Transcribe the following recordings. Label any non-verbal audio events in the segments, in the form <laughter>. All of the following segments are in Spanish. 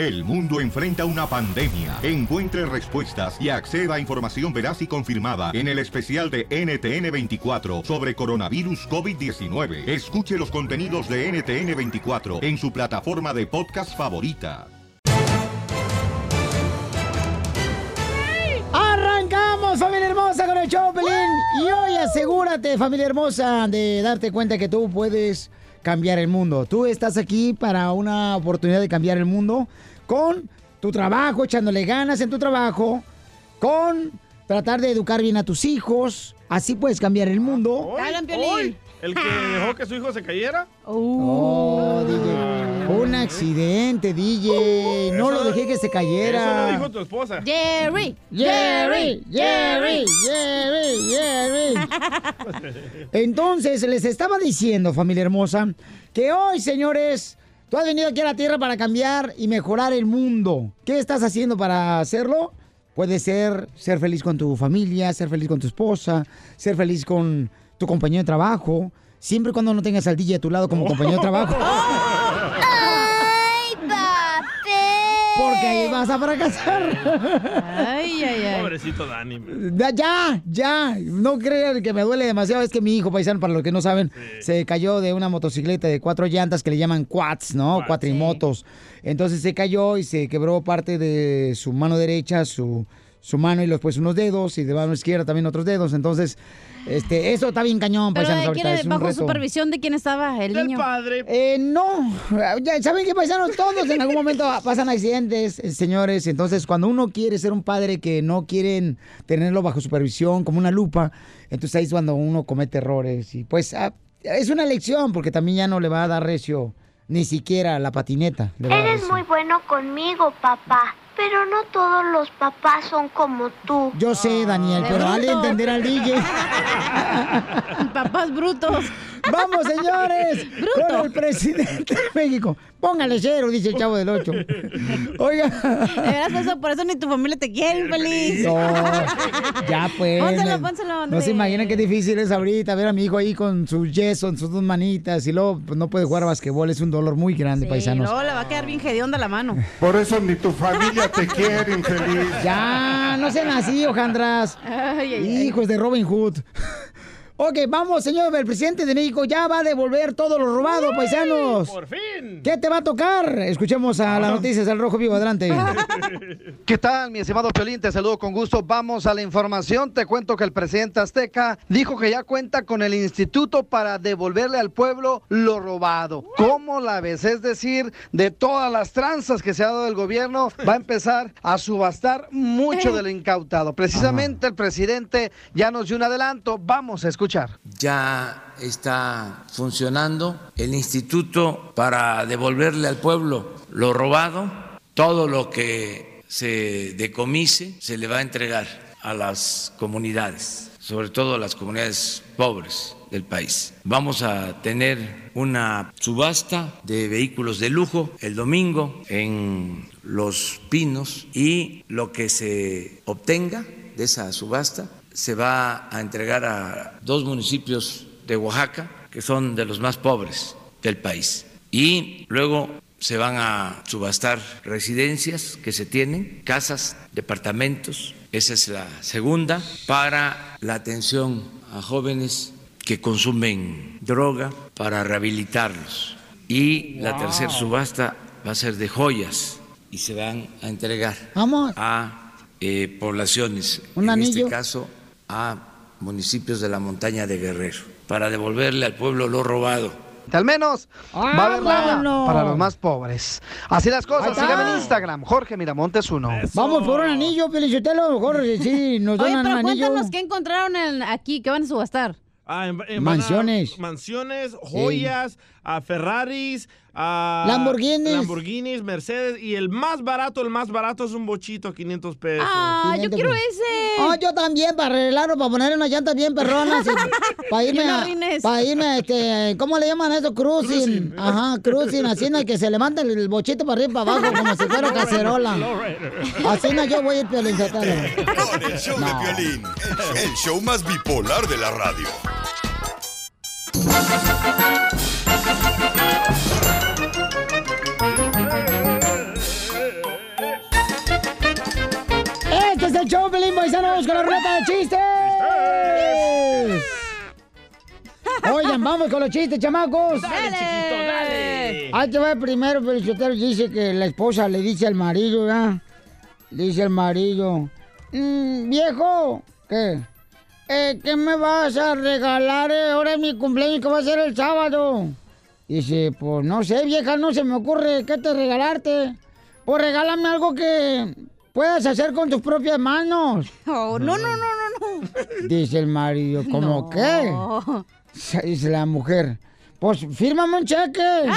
El mundo enfrenta una pandemia. Encuentre respuestas y acceda a información veraz y confirmada en el especial de NTN24 sobre coronavirus COVID-19. Escuche los contenidos de NTN24 en su plataforma de podcast favorita. Arrancamos, familia hermosa, con el show. Y hoy asegúrate, familia hermosa, de darte cuenta que tú puedes cambiar el mundo. Tú estás aquí para una oportunidad de cambiar el mundo con tu trabajo, echándole ganas en tu trabajo, con tratar de educar bien a tus hijos. Así puedes cambiar el mundo. ¿El que dejó que su hijo se cayera? Oh, DJ. Un accidente, DJ. No lo dejé que se cayera. Eso lo dijo tu esposa. Jerry, Jerry, Jerry, Jerry, Jerry. <laughs> Entonces, les estaba diciendo, familia hermosa, que hoy, señores, tú has venido aquí a la Tierra para cambiar y mejorar el mundo. ¿Qué estás haciendo para hacerlo? Puede ser ser feliz con tu familia, ser feliz con tu esposa, ser feliz con tu compañero de trabajo, siempre y cuando no tengas al DJ a tu lado como <laughs> compañero de trabajo. <laughs> ¡Ay, Porque ahí vas a fracasar. Ay, ay, ay. Pobrecito Dani. Ya, ya, ya. No crean que me duele demasiado. Es que mi hijo paisano, para los que no saben, se cayó de una motocicleta de cuatro llantas que le llaman quads, ¿no? Cuatrimotos. Entonces se cayó y se quebró parte de su mano derecha, su, su mano y después unos dedos y de mano izquierda también otros dedos. Entonces, este, eso está bien cañón, Pero paisanos, de quién, Es bajo reto. supervisión de quién estaba el niño. padre. Eh, no, ya saben que paisanos todos en algún momento <laughs> pasan accidentes, eh, señores. Entonces, cuando uno quiere ser un padre que no quieren tenerlo bajo supervisión, como una lupa, entonces ahí es cuando uno comete errores. Y pues ah, es una lección, porque también ya no le va a dar recio ni siquiera la patineta. le va a dar Eres muy bueno conmigo, papá. Pero no todos los papás son como tú. Yo sé, Daniel, pero dale a entender al DJ. <laughs> Papás brutos. Vamos, señores, Bruto. con el presidente de México. Póngale cero, dice el chavo del 8. Oiga. De veras, eso, por eso ni tu familia te quiere, feliz. No, ya <laughs> pues. Pónselo, pónselo, No se imaginan qué difícil es ahorita ver a mi hijo ahí con su yeso en sus dos manitas y luego pues, no puede jugar basquetbol. Es un dolor muy grande, Y paisanos. luego le va a quedar bien hedionda la mano. Por eso ni tu familia te quiere, infeliz. Ya, no sean así, hojandras. Ay, ay, ay. Hijos de Robin Hood. Ok, vamos, señor, el presidente de México ya va a devolver todo lo robado, paisanos. ¡Por fin! ¿Qué te va a tocar? Escuchemos a las noticias del Rojo Vivo, adelante. <laughs> ¿Qué tal, mi estimado Piolín? Te saludo con gusto. Vamos a la información. Te cuento que el presidente Azteca dijo que ya cuenta con el instituto para devolverle al pueblo lo robado. ¿Cómo la ves? Es decir, de todas las tranzas que se ha dado el gobierno, <laughs> va a empezar a subastar mucho de lo incautado. Precisamente el presidente ya nos dio un adelanto. Vamos a escuchar. Ya está funcionando el instituto para devolverle al pueblo lo robado, todo lo que se decomise se le va a entregar a las comunidades, sobre todo a las comunidades pobres del país. Vamos a tener una subasta de vehículos de lujo el domingo en Los Pinos y lo que se obtenga de esa subasta se va a entregar a dos municipios de Oaxaca, que son de los más pobres del país. Y luego se van a subastar residencias que se tienen, casas, departamentos. Esa es la segunda para la atención a jóvenes que consumen droga, para rehabilitarlos. Y la tercera subasta va a ser de joyas y se van a entregar Vamos. a eh, poblaciones, Un en anillo. este caso a municipios de la montaña de Guerrero, para devolverle al pueblo lo robado. Al menos va a haber para los más pobres. Así las cosas. Síganme en Instagram, Jorge Miramontes 1. Vamos por un anillo, Pelichotelo. Mejor sí, nos Oye, donan un pero anillo. cuéntanos qué encontraron en- aquí, que van a subastar. Ah, en- en- a- Mansiones. mansiones, joyas, a Ferraris, a Lamborghinis. Lamborghinis, Mercedes. Y el más barato, el más barato es un bochito a 500 pesos. Ah, yo 500 quiero pesos. ese. Oh, yo también, para arreglarlo, para poner unas llantas bien perronas. <laughs> para irme, a- para irme, este, ¿cómo le llaman eso? Cruising. Cruising. Ajá, cruising, así en el que se levanta el bochito para arriba y para abajo, como si fuera cacerola. Así no, yo voy a ir Piolinsotelo. Con el show de Piolín, el show más bipolar de la radio. Paisanos, con la ruleta de chistes! Oigan, vamos con los chistes, chamacos. Dale, chiquito, dale. Ahí te va el primero, pero el chotero dice que la esposa le dice al marido, ¿verdad? Dice al marido, "Mm, viejo, ¿qué? Eh, ¿Qué me vas a regalar? eh? Ahora es mi cumpleaños, ¿qué va a ser el sábado? Dice, pues no sé, vieja, no se me ocurre qué te regalarte. Pues regálame algo que puedas hacer con tus propias manos. <laughs> Oh, no, no, no, no, no. Dice el marido, ¿cómo No. qué? Dice la mujer, pues fírmame un cheque. <laughs>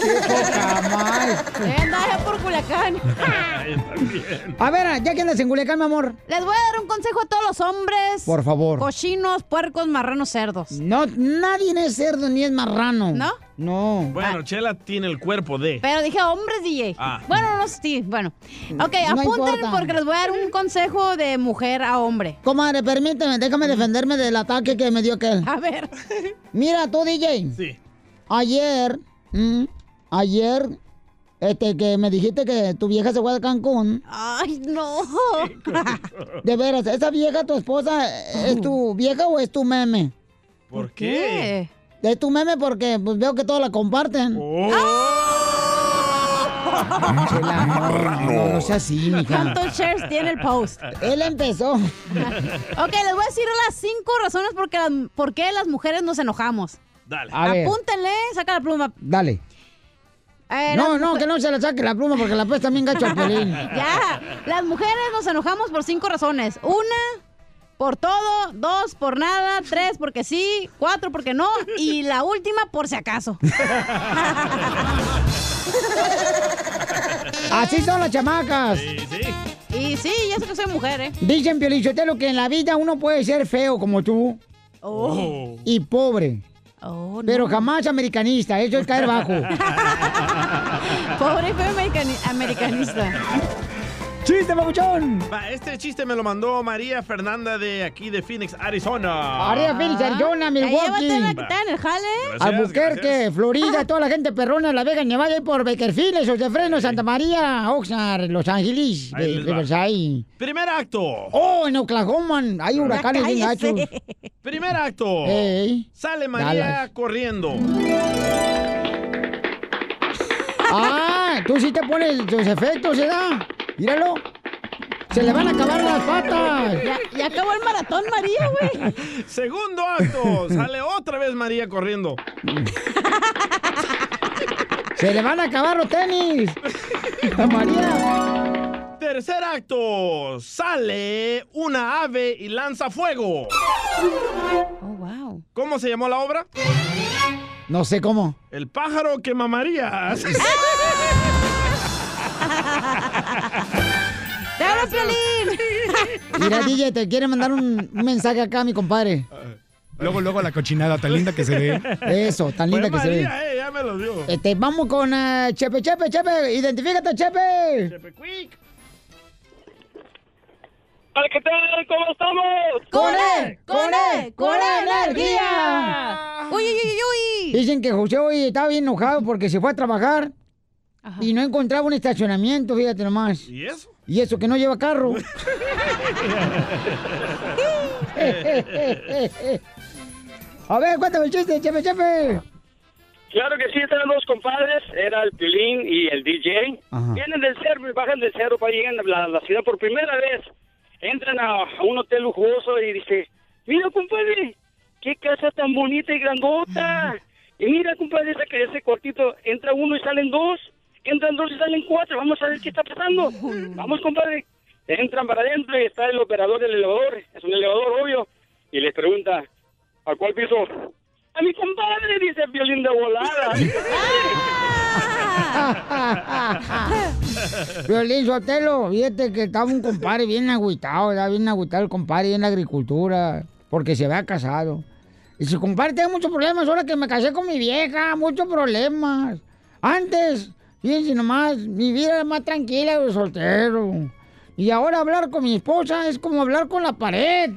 ¡Qué poca más! Allá por Culiacán. <laughs> A ver, ya que andas en Culiacán, mi amor. Les voy a dar un consejo a todos los hombres. Por favor. Cochinos, puercos, marranos, cerdos. No, nadie es cerdo ni es marrano. ¿No? No. Bueno, Chela tiene el cuerpo de. Pero dije hombres, DJ. Ah. Bueno, no sé, sí, bueno. Ok, No apunten importa. porque les voy a dar un consejo de mujer a hombre. Comadre, permíteme, déjame defenderme del ataque que me dio aquel. A ver. <laughs> Mira, tú, DJ. Sí. Ayer, mm, ayer, este, que me dijiste que tu vieja se fue a Cancún. Ay, no. <laughs> De veras, ¿esa vieja, tu esposa, es tu vieja o es tu meme? ¿Por qué? Es tu meme porque pues, veo que todos la comparten. Oh. Chela, no, no, no sea así, mija. ¿Cuántos shares tiene el post? Él empezó. Ok, les voy a decir las cinco razones por qué las, por qué las mujeres nos enojamos. Dale. A ver. Apúntenle, saca la pluma. Dale. Eh, No, no, que no se le saque la pluma porque la pesta bien gacho al pelín. <laughs> Ya, las mujeres nos enojamos por cinco razones. Una, por todo. Dos, por nada. Tres, porque sí. Cuatro, porque no. Y la última, por si acaso. <laughs> Así son las chamacas. Sí, sí. Y sí, ya sé que soy mujer, ¿eh? Dicen, Piolichotelo, que en la vida uno puede ser feo como tú Oh. y pobre, Oh, no. pero jamás americanista. Eso es caer bajo. <laughs> Pobre y feo americani- americanista. ¡Chiste, papuchón! Va, este chiste me lo mandó María Fernanda de aquí de Phoenix, Arizona. Arriba, Phoenix, Arizona, Ahí Milwaukee, que está en el jale. Gracias, Albuquerque, gracias. Florida, toda la gente perrona, La Vega, Nevada, y por Bakerfield, esos de freno, Santa María, Oxnard, Los Ángeles, Ahí va. Primer acto. Oh, en Oklahoma hay huracanes bien gachos. Primer acto. Ey. Sale María Dallas. corriendo. Ah, tú sí te pones tus efectos, ¿verdad? Míralo. Se le van a acabar las patas. Ya, ya acabó el maratón, María, güey. <laughs> Segundo acto. Sale otra vez María corriendo. Se le van a acabar los tenis. A María. Tercer acto. Sale una ave y lanza fuego. Oh, wow. ¿Cómo se llamó la obra? No sé cómo. El pájaro que mamaría. <laughs> <laughs> ¡Te hablo, Piolín! <laughs> Mira, DJ, te quiere mandar un, un mensaje acá, mi compadre. Luego, luego la cochinada tan linda que se ve. Eso, tan linda Fue que se ve. Eh, ya me lo dio. Este, vamos con eh, Chepe, Chepe, Chepe. Identifícate, Chepe. Chepe Quick. ¿qué tal? ¿Cómo estamos? ¡Con él! ¡Con él! ¡Con energía! ¡Uy, uy, uy, uy! Dicen que José hoy estaba bien enojado porque se fue a trabajar y no encontraba un estacionamiento, fíjate nomás. ¿Y eso? Y eso que no lleva carro. <laughs> A ver, cuéntame el chiste, Chepe, Chepe. Claro que sí, están dos compadres, era el Pilín y el DJ. Ajá. Vienen del cerro y bajan del cerro para llegar a la, la ciudad por primera vez. Entran a, a un hotel lujoso y dice, mira compadre, qué casa tan bonita y grandota. Y mira compadre, esa que ese cortito, entra uno y salen dos, entran dos y salen cuatro, vamos a ver qué está pasando. Vamos compadre. Entran para adentro y está el operador del elevador, es un elevador obvio, y les pregunta, ¿a cuál piso? A mi compadre, dice violín de volada. <laughs> Violín Sotelo, fíjate que estaba un compadre bien agüitado, estaba bien agüitado el compadre en la agricultura, porque se había casado. Y su compadre tiene muchos problemas, ahora que me casé con mi vieja, muchos problemas. Antes, fíjense nomás, mi vida era más tranquila de soltero. Y ahora hablar con mi esposa es como hablar con la pared.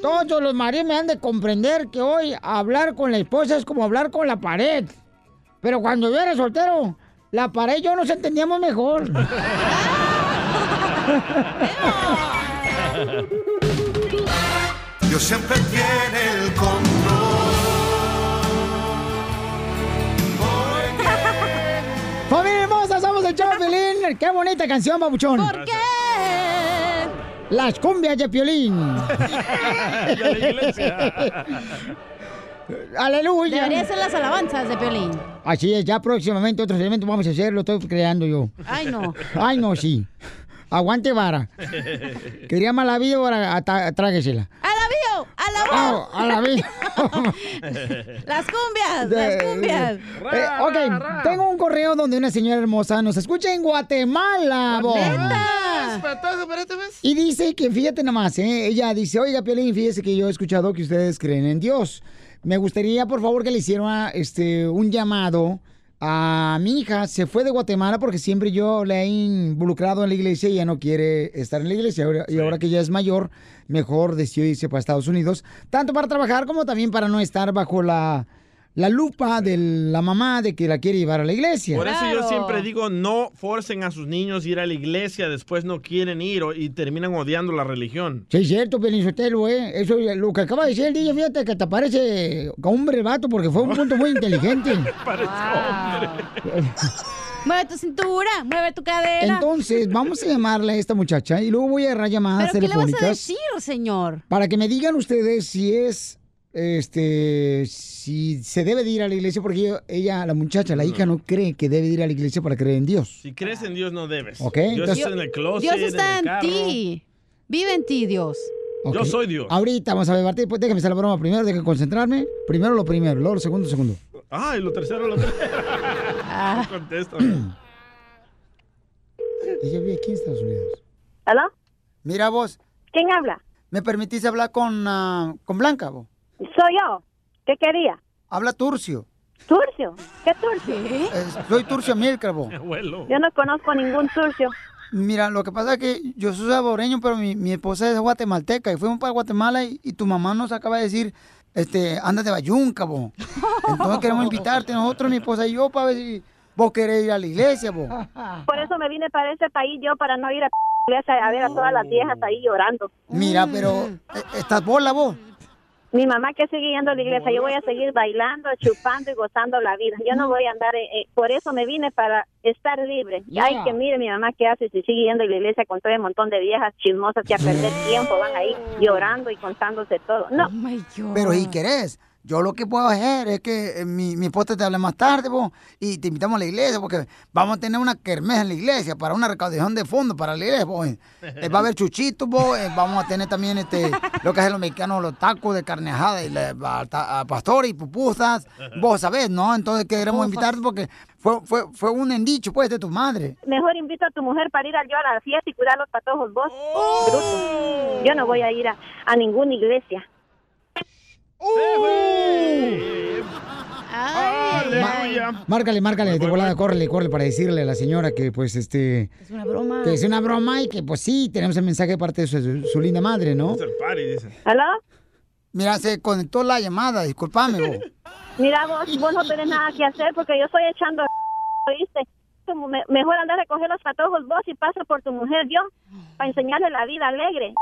Todos los maridos me han de comprender que hoy hablar con la esposa es como hablar con la pared. Pero cuando yo era soltero, la pared y yo nos entendíamos mejor. <laughs> Dios siempre tiene el control. ¡Familia hermosa! ¡Somos el Piolín! ¡Qué bonita canción, babuchón! ¿Por qué? Las cumbias de Piolín. <laughs> De la iglesia. <laughs> ¡Aleluya! Debería ser las alabanzas de Piolín. Así es, ya próximamente otros elementos vamos a hacer, lo estoy creando yo. Ay, no. Ay, no, sí. Aguante vara. <laughs> Quería mala vida, ahora ata- tráguesela. ¡Alabío! ¡Oh, ¡Alabó! a la vida! <laughs> Las cumbias, las cumbias. Eh, ok, tengo un correo donde una señora hermosa nos escucha en Guatemala, bo. Y dice que, fíjate nomás, ¿eh? ella dice, oiga, Piolín, fíjese que yo he escuchado que ustedes creen en Dios. Me gustaría, por favor, que le hiciera este, un llamado a mi hija. Se fue de Guatemala porque siempre yo le he involucrado en la iglesia y ella no quiere estar en la iglesia. Y ahora que ella es mayor, mejor decidió irse para Estados Unidos, tanto para trabajar como también para no estar bajo la, la lupa de la mamá de que la quiere llevar a la iglesia. Por eso yo siempre digo, no forcen a sus niños a ir a la iglesia, después no quieren ir o- y terminan odiando la religión. Sí, es cierto, Pelizotelo, ¿eh? Eso, lo que acaba de decir el DJ, fíjate que te parece como un brevato porque fue un punto muy inteligente. <laughs> Mueve tu cintura, mueve tu cadera. Entonces, vamos a llamarle a esta muchacha y luego voy a agarrar llamadas ¿Pero qué le vas a telefónicas decir, señor? para que me digan ustedes si es, este, si se debe de ir a la iglesia porque ella, ella, la muchacha, la hija, no cree que debe de ir a la iglesia para creer en Dios. Si crees en Dios, no debes. Ok, Dios entonces- está en el closet, Dios está en en el carro. ti. Vive en ti, Dios. Yo soy Dios. Ahorita vamos a debatir, pues déjame hacer la broma primero, déjame concentrarme. Primero lo primero, luego lo segundo, segundo. Ah, y lo tercero, lo tercero. Ah. <laughs> Contesta. <clears throat> Ella vive aquí en Estados Unidos. ¿Aló? Mira vos. ¿Quién habla? ¿Me permitís hablar con, ah, con Blanca, vos? Soy yo. ¿Qué quería? Habla Turcio. ¿Turcio? ¿Qué Turcio? Eh, soy Turcio vos. Yo no conozco ningún Turcio. Mira, lo que pasa es que yo soy saboreño, pero mi, mi esposa es guatemalteca y fuimos para Guatemala y, y tu mamá nos acaba de decir, este, anda de Bayunca, vos. Entonces queremos invitarte nosotros, mi esposa y yo, para ver si vos querés ir a la iglesia, vos. Por eso me vine para este país yo, para no ir a iglesia a ver a todas las viejas ahí llorando. Mira, pero eh, estás bola, vos. Mi mamá que sigue yendo a la iglesia, yo voy a seguir bailando, chupando y gozando la vida. Yo no voy a andar, eh, eh, por eso me vine para estar libre. Ya. Ay, que mire mi mamá qué hace si sigue yendo a la iglesia con todo el montón de viejas chismosas que a perder tiempo van ahí llorando y contándose todo. No. Pero si querés, yo lo que puedo hacer es que eh, mi, mi esposa te hable más tarde, vos, y te invitamos a la iglesia, porque vamos a tener una kermés en la iglesia para una recaudación de fondos para la iglesia, vos. Eh, va a haber chuchitos, vos, eh, vamos a tener también este, lo que hacen los mexicanos, los tacos de carne ajada, y la, a- a- a pastores y pupusas, vos sabés, ¿no? Entonces queremos invitarte porque fue, fue, fue un endicho, pues, de tu madre. Mejor invito a tu mujer para ir a yo a la fiesta y cuidar los patojos vos. bruto. Yo no voy a ir a, a ninguna iglesia. Aleluya. Márcale, márcale, de volada, córrele, córrele para decirle a la señora que, pues, este... Es una broma. Que es una broma y que, pues sí, tenemos el mensaje de parte de su, su linda madre, ¿no? Es el party, dice. ¿Aló? Mira, se conectó la llamada, discúlpame, vos. Mira vos, vos no tenés nada que hacer porque yo estoy echando, ¿oíste? Me- mejor andar a recoger los patojos vos y paso por tu mujer yo para enseñarle la vida alegre.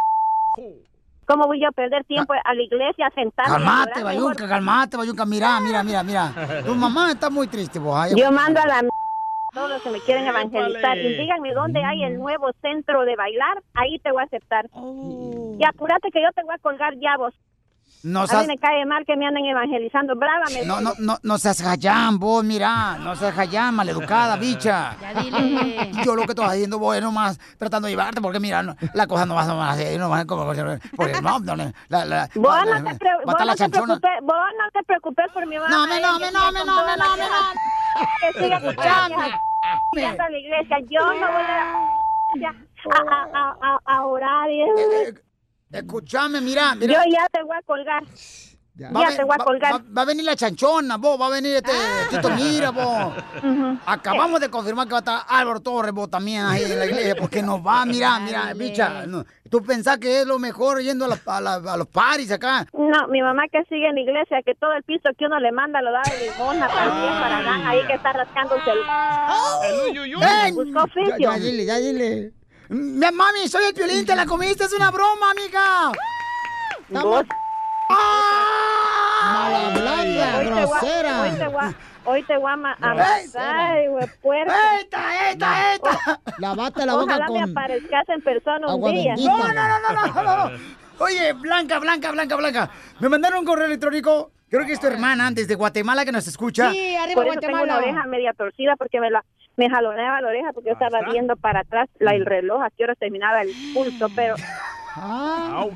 ¿Cómo voy yo a perder tiempo a la iglesia sentada? Calmate, Bayunca, calmate, Bayunca. Mira, mira, mira, mira. Tu mamá está muy triste, vos. Ay, Yo mando a la m- todos los que me quieren evangelizar Épale. y díganme dónde hay el nuevo centro de bailar, ahí te voy a aceptar. Y apúrate que yo te voy a colgar ya vos. No a seas- mí me cae mal que me anden evangelizando. Brava me No, no, no, no seas jayán, vos, mira. No seas jayán, maleducada, <laughs> bicha. Ya dile. <laughs> Yo lo que estoy haciendo, vos, es nomás tratando de llevarte, porque mira, no, la cosa no va a ser, no va a como, porque no, no, la, la, Vos la- no te, pre- vos no te chanchona. preocupes, vos no te preocupes por mi mamá. No, me, no, me, no, me, no, me, no, me, Que siga escuchando la iglesia. Yo no voy a, a, a, a, a orar. y- Eh, Escúchame, mira, mira. Yo ya te voy a colgar. Ya, Va te voy a colgar. Va, va a venir la chanchona, vos, va a venir este Tito Mira, vos. Acabamos de confirmar que va a estar Álvaro Torres, vos también ahí en la iglesia, porque nos va, mira, mira, bicha. no, Tú pensás que es lo mejor yendo a, la- a la- a los paris acá. No, mi mamá que sigue en la iglesia, que todo el piso que uno le manda lo da de limosna para bien, para acá, ahí que está rascándose el... ¡Ey! Buscó Ya, oficio. ya dile, ya dile. Mi- Mami, soy el piolín, te la comiste, es una broma, amiga. Vos- Mala hablada, Hoy te voy a- grosera. Hoy te voy a- Hoy te voy a Ay. ¡Esta, esta, esta! Lavate la boca Ojalá me con aparezcas en persona un día. bendita. No, no, no, no, no, no. Oye, Blanca, Blanca, Blanca, Blanca. Me mandaron un correo electrónico. Creo que es tu hermana desde Guatemala que nos escucha. Por eso tengo la oreja media torcida porque me la me jaloneaba la oreja porque yo estaba viendo para atrás la, el reloj a qué hora terminaba el pulso, pero Ah,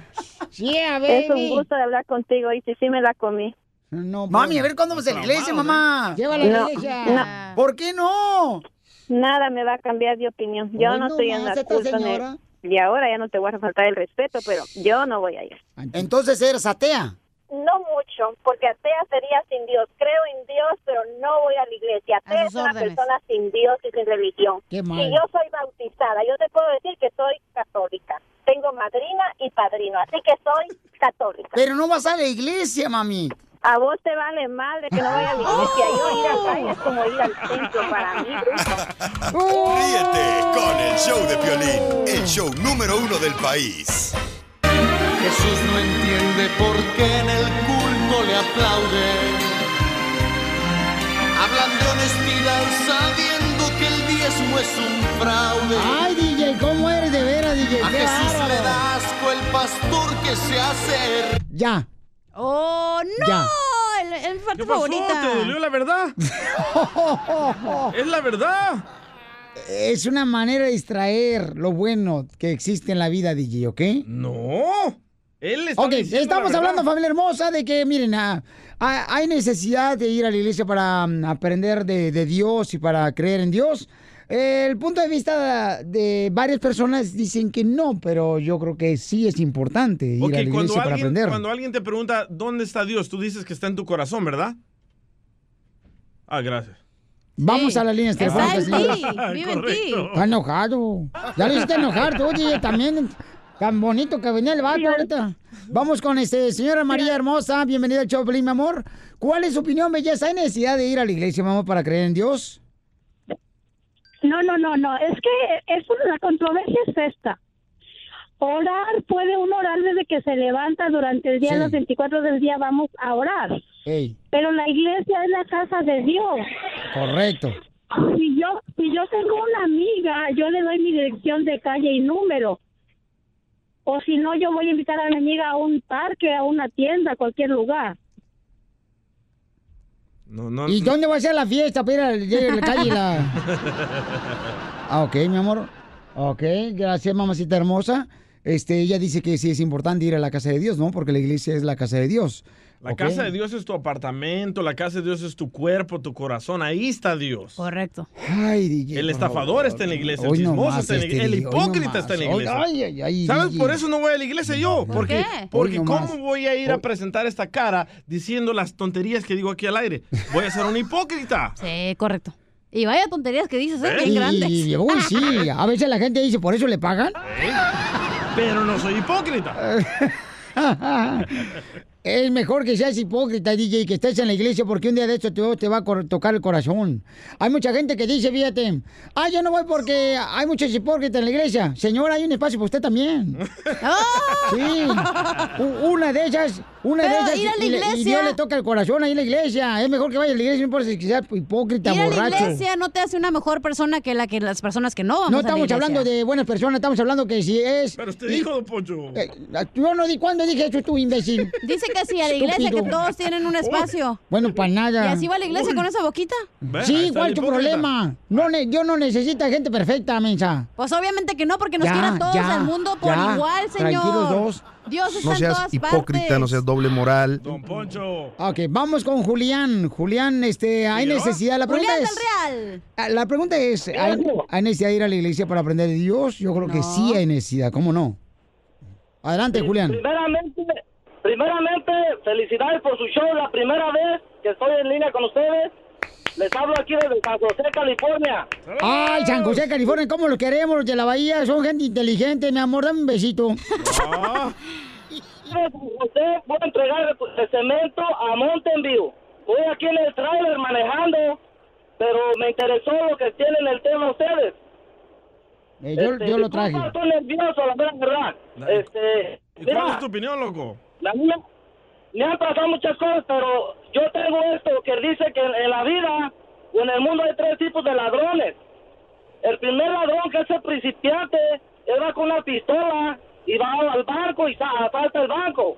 yeah, es un baby. gusto de hablar contigo y sí, sí me la comí. No, Mami, a ver cuándo vamos a la iglesia, mamá. Llévala a la No, iglesia. no. ¿Por qué no? Nada me va a cambiar de opinión. Yo Hoy no estoy en la culpa y ahora ya no te voy a faltar el respeto, pero yo no voy a ir. Entonces eres atea. No mucho, porque atea sería sin Dios. Creo en Dios, pero no voy a la iglesia. Atea es una órdenes. persona sin Dios y sin religión. Qué mal. Y yo soy bautizada. Yo te puedo decir que soy católica. Tengo madrina y padrino, así que soy católica. Pero no vas a la iglesia, mami. A vos te vale madre que no vaya a la iglesia. Yo ir al baile es como ir al templo para mí. Ríete con el show de Piolín, el show número uno del país. Jesús no entiende por qué en el culto le aplauden. Hablan de honestidad sabiendo que el diezmo es un fraude. Ay, DJ, ¿cómo eres de veras, DJ? A Qué Jesús le da asco el pastor que se hace. Ya. ¡Oh, no! Ya. El, el parte ¿Qué pasó? favorita. ¿Te dolió la verdad? <laughs> es la verdad. Es una manera de distraer lo bueno que existe en la vida, DJ, ¿ok? No. Él está Ok, estamos hablando, familia hermosa, de que, miren, ah, ah, hay necesidad de ir a la iglesia para mm, aprender de, de Dios y para creer en Dios. El punto de vista de varias personas dicen que no, pero yo creo que sí es importante ir Ok, a la iglesia para alguien, aprender. cuando alguien te pregunta dónde está Dios, tú dices que está en tu corazón, ¿verdad? Ah, gracias. Vamos a las líneas Está telefónicas. ti, vive en ti. Correcto. Está enojado. Ya le hiciste enojar tú, DJ, también. Tan bonito que venía el vato ahorita. Vamos con este, señora María Hermosa. Bienvenida al Choplin, mi amor. ¿Cuál es su opinión, belleza? ¿Hay necesidad de ir a la iglesia, mi amor, para creer en Dios? No, no, no, no. Es que es la controversia es esta. Orar, puede uno orar desde que se levanta durante el día, Sí. los 24 del día vamos a orar. Ey, Pero la iglesia es la casa de Dios. correcto. Si yo, si yo tengo una amiga, yo le doy mi dirección de calle y número. O si no, yo voy a invitar a mi amiga a un parque, a una tienda, a cualquier lugar. No, no, ¿Y dónde va a ser la fiesta para ir a la <laughs> calle la... Ah, ok, mi amor. Ok, gracias, mamacita hermosa. Este, ella dice que sí es importante ir a la casa de Dios, ¿no? Porque la iglesia es la casa de Dios. La casa de Dios es tu apartamento, la casa de Dios es tu cuerpo, tu corazón. Ahí está Dios. Correcto. Ay, DJ. El estafador favor. está en la iglesia, el chismoso está en la este iglesia, el hipócrita está en la iglesia. ay, ay, ay, ¿Sabes? DJ. Por eso no voy a la iglesia yo. ¿Por qué? porque. ¿cómo voy a ir a presentar esta cara diciendo las tonterías que digo aquí al aire? Voy a ser un hipócrita. <laughs> Sí, correcto. Y vaya tonterías que dices, ¿eh? ¿Eh? Bien grandes. Y, uy, sí, <laughs> a veces la gente dice, ¿por eso le pagan? Pero no soy hipócrita. <laughs> Es mejor que seas hipócrita, DJ, que estés en la iglesia porque un día de esto te, te va a tocar el corazón. Hay mucha gente que dice, fíjate, ah, yo no voy porque hay muchos hipócritas en la iglesia. Señora, hay un espacio para usted también. <laughs> Sí. U- Una de ellas, una de Pero ellas. ir a la y le- y iglesia- Dios le toca el corazón ahí en la iglesia. Es mejor que vaya a la iglesia, no importa si sea hipócrita, Ir a la borracho. iglesia no te hace una mejor persona que la que las personas que no vamos No a la estamos iglesia. hablando de buenas personas, estamos hablando que si es... Pero usted y- dijo, don Poncho. Eh, yo no di cuándo dije eso tú, imbécil. <laughs> Dice que sí, a la iglesia que todos tienen un espacio. Bueno, para nada. ¿Y así va a la iglesia con esa boquita? Sí, ¿cuál es tu problema? No, ne- yo no necesito gente perfecta, mensa. Pues obviamente que no, porque nos quieren todos ya, al mundo por ya. igual, señor. Tranquilos dos. Dios está No en seas todas hipócrita, partes. no seas doble moral. Don Poncho. Ok, vamos con Julián. Julián, este, hay ¿Yo? necesidad. La pregunta Julián es. del Real. ah, La pregunta es, ¿hay, hay necesidad de ir a la iglesia para aprender de Dios? Yo creo que No. sí hay necesidad, ¿cómo no? Adelante, Julián. Primeramente, primeramente, felicidades por su show. La primera vez que estoy en línea con ustedes. Les hablo aquí desde San José, California. Ay, San José, California, ¿cómo lo queremos los de la bahía? Son gente inteligente, mi amor, dame un besito. San <laughs> José, voy a entregar el, cemento a Mountain View. Voy aquí en el trailer manejando, pero me interesó lo que tienen el tema ustedes. Eh, yo, Este, yo lo traje. Estoy nervioso, la verdad. Este, ¿Y cuál mira, es tu opinión, loco? la mía, me han pasado muchas cosas, pero yo tengo esto que dice que en, en la vida o en el mundo hay tres tipos de ladrones. El primer ladrón, que es el principiante, él va con una pistola y va al banco y sa- asalta el banco.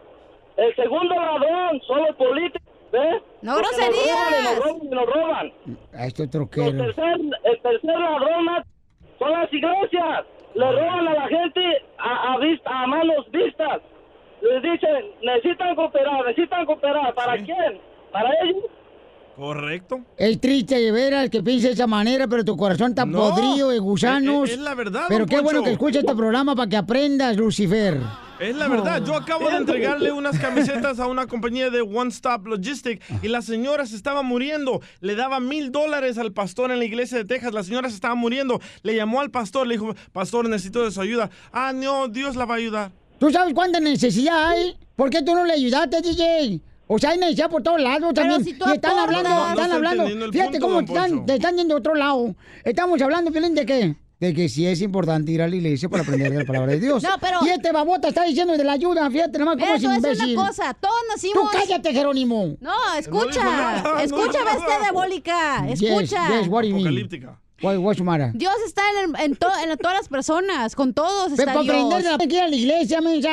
El segundo ladrón son los políticos, ¿ves? ¡No Porque nos groserías! roban y nos roban y nos roban. A este El troquero. tercer, el tercer ladrón son las iglesias. Le roban a la gente a, a, vista, a manos vistas. Les dicen, necesitan cooperar, necesitan cooperar. ¿Para quién? ¿Para ellos? Correcto. Es triste de veras que piense de esa manera, pero tu corazón está No, podrido de gusanos. es- es la verdad, Pero don qué bueno que escuches este programa para que aprendas, Lucifer. Es la verdad, yo acabo de entregarle unas <laughs> camisetas a una compañía de One Stop Logistic y la señora se estaba muriendo. Le daba mil dólares al pastor en la iglesia de Texas. La señora se estaba muriendo. Le llamó al pastor, le dijo, pastor, necesito de su ayuda. Ah, no, Dios la va a ayudar. ¿Tú sabes cuánta necesidad hay? ¿Por qué tú no le ayudaste, DJ? O sea, hay necesidad por todos lados también. si tú y están hablando, No, no están está hablando. Fíjate punto, cómo están, te están yendo a otro lado. Estamos hablando, Piolín, ¿de qué? De que sí es importante ir a la iglesia para aprender de la palabra de Dios. No, pero- Y este babota está diciendo de la ayuda, fíjate nomás cómo Mira, es imbécil. una cosa. Todos Tú nacimos... cállate, Jerónimo. No, escucha. No escucha, bestia nada. diabólica. Yes, Escucha. yes, what do you mean? Apocalíptica. What- what's the matter? Dios está en, el- en, to- en todas las personas, con todos Pero está para Dios. hay que ir a la iglesia, mensa.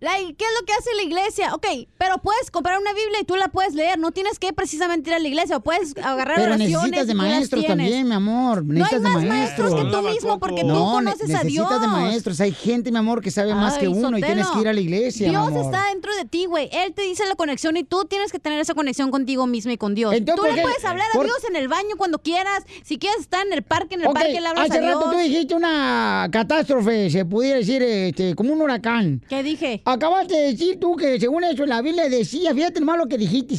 La- ¿Qué es lo que hace la iglesia? Ok, pero puedes comprar una Biblia y tú la puedes leer. No tienes que precisamente ir a la iglesia. O puedes agarrar Pero oraciones necesitas de maestros también, mi amor. No hay más de maestros maestros. que tú mismo porque tú no, conoces a Dios. necesitas de maestros. Hay gente, mi amor, que sabe más Ay, que uno y tienes que ir a la iglesia, mi Dios amor. está dentro de ti, güey. Él te dice la conexión y tú tienes que tener esa conexión contigo mismo y con Dios. Entonces, tú ¿por le qué? puedes hablar a Por- Dios en el baño cuando quieras. Si quieres estar en el parque, en el parque le hablas hace a Dios. rato tú dijiste una catástrofe, se pudiera decir, este, como un huracán. ¿Qué dije? Acabaste de decir tú que según eso la Biblia decía, fíjate nomás lo que dijiste.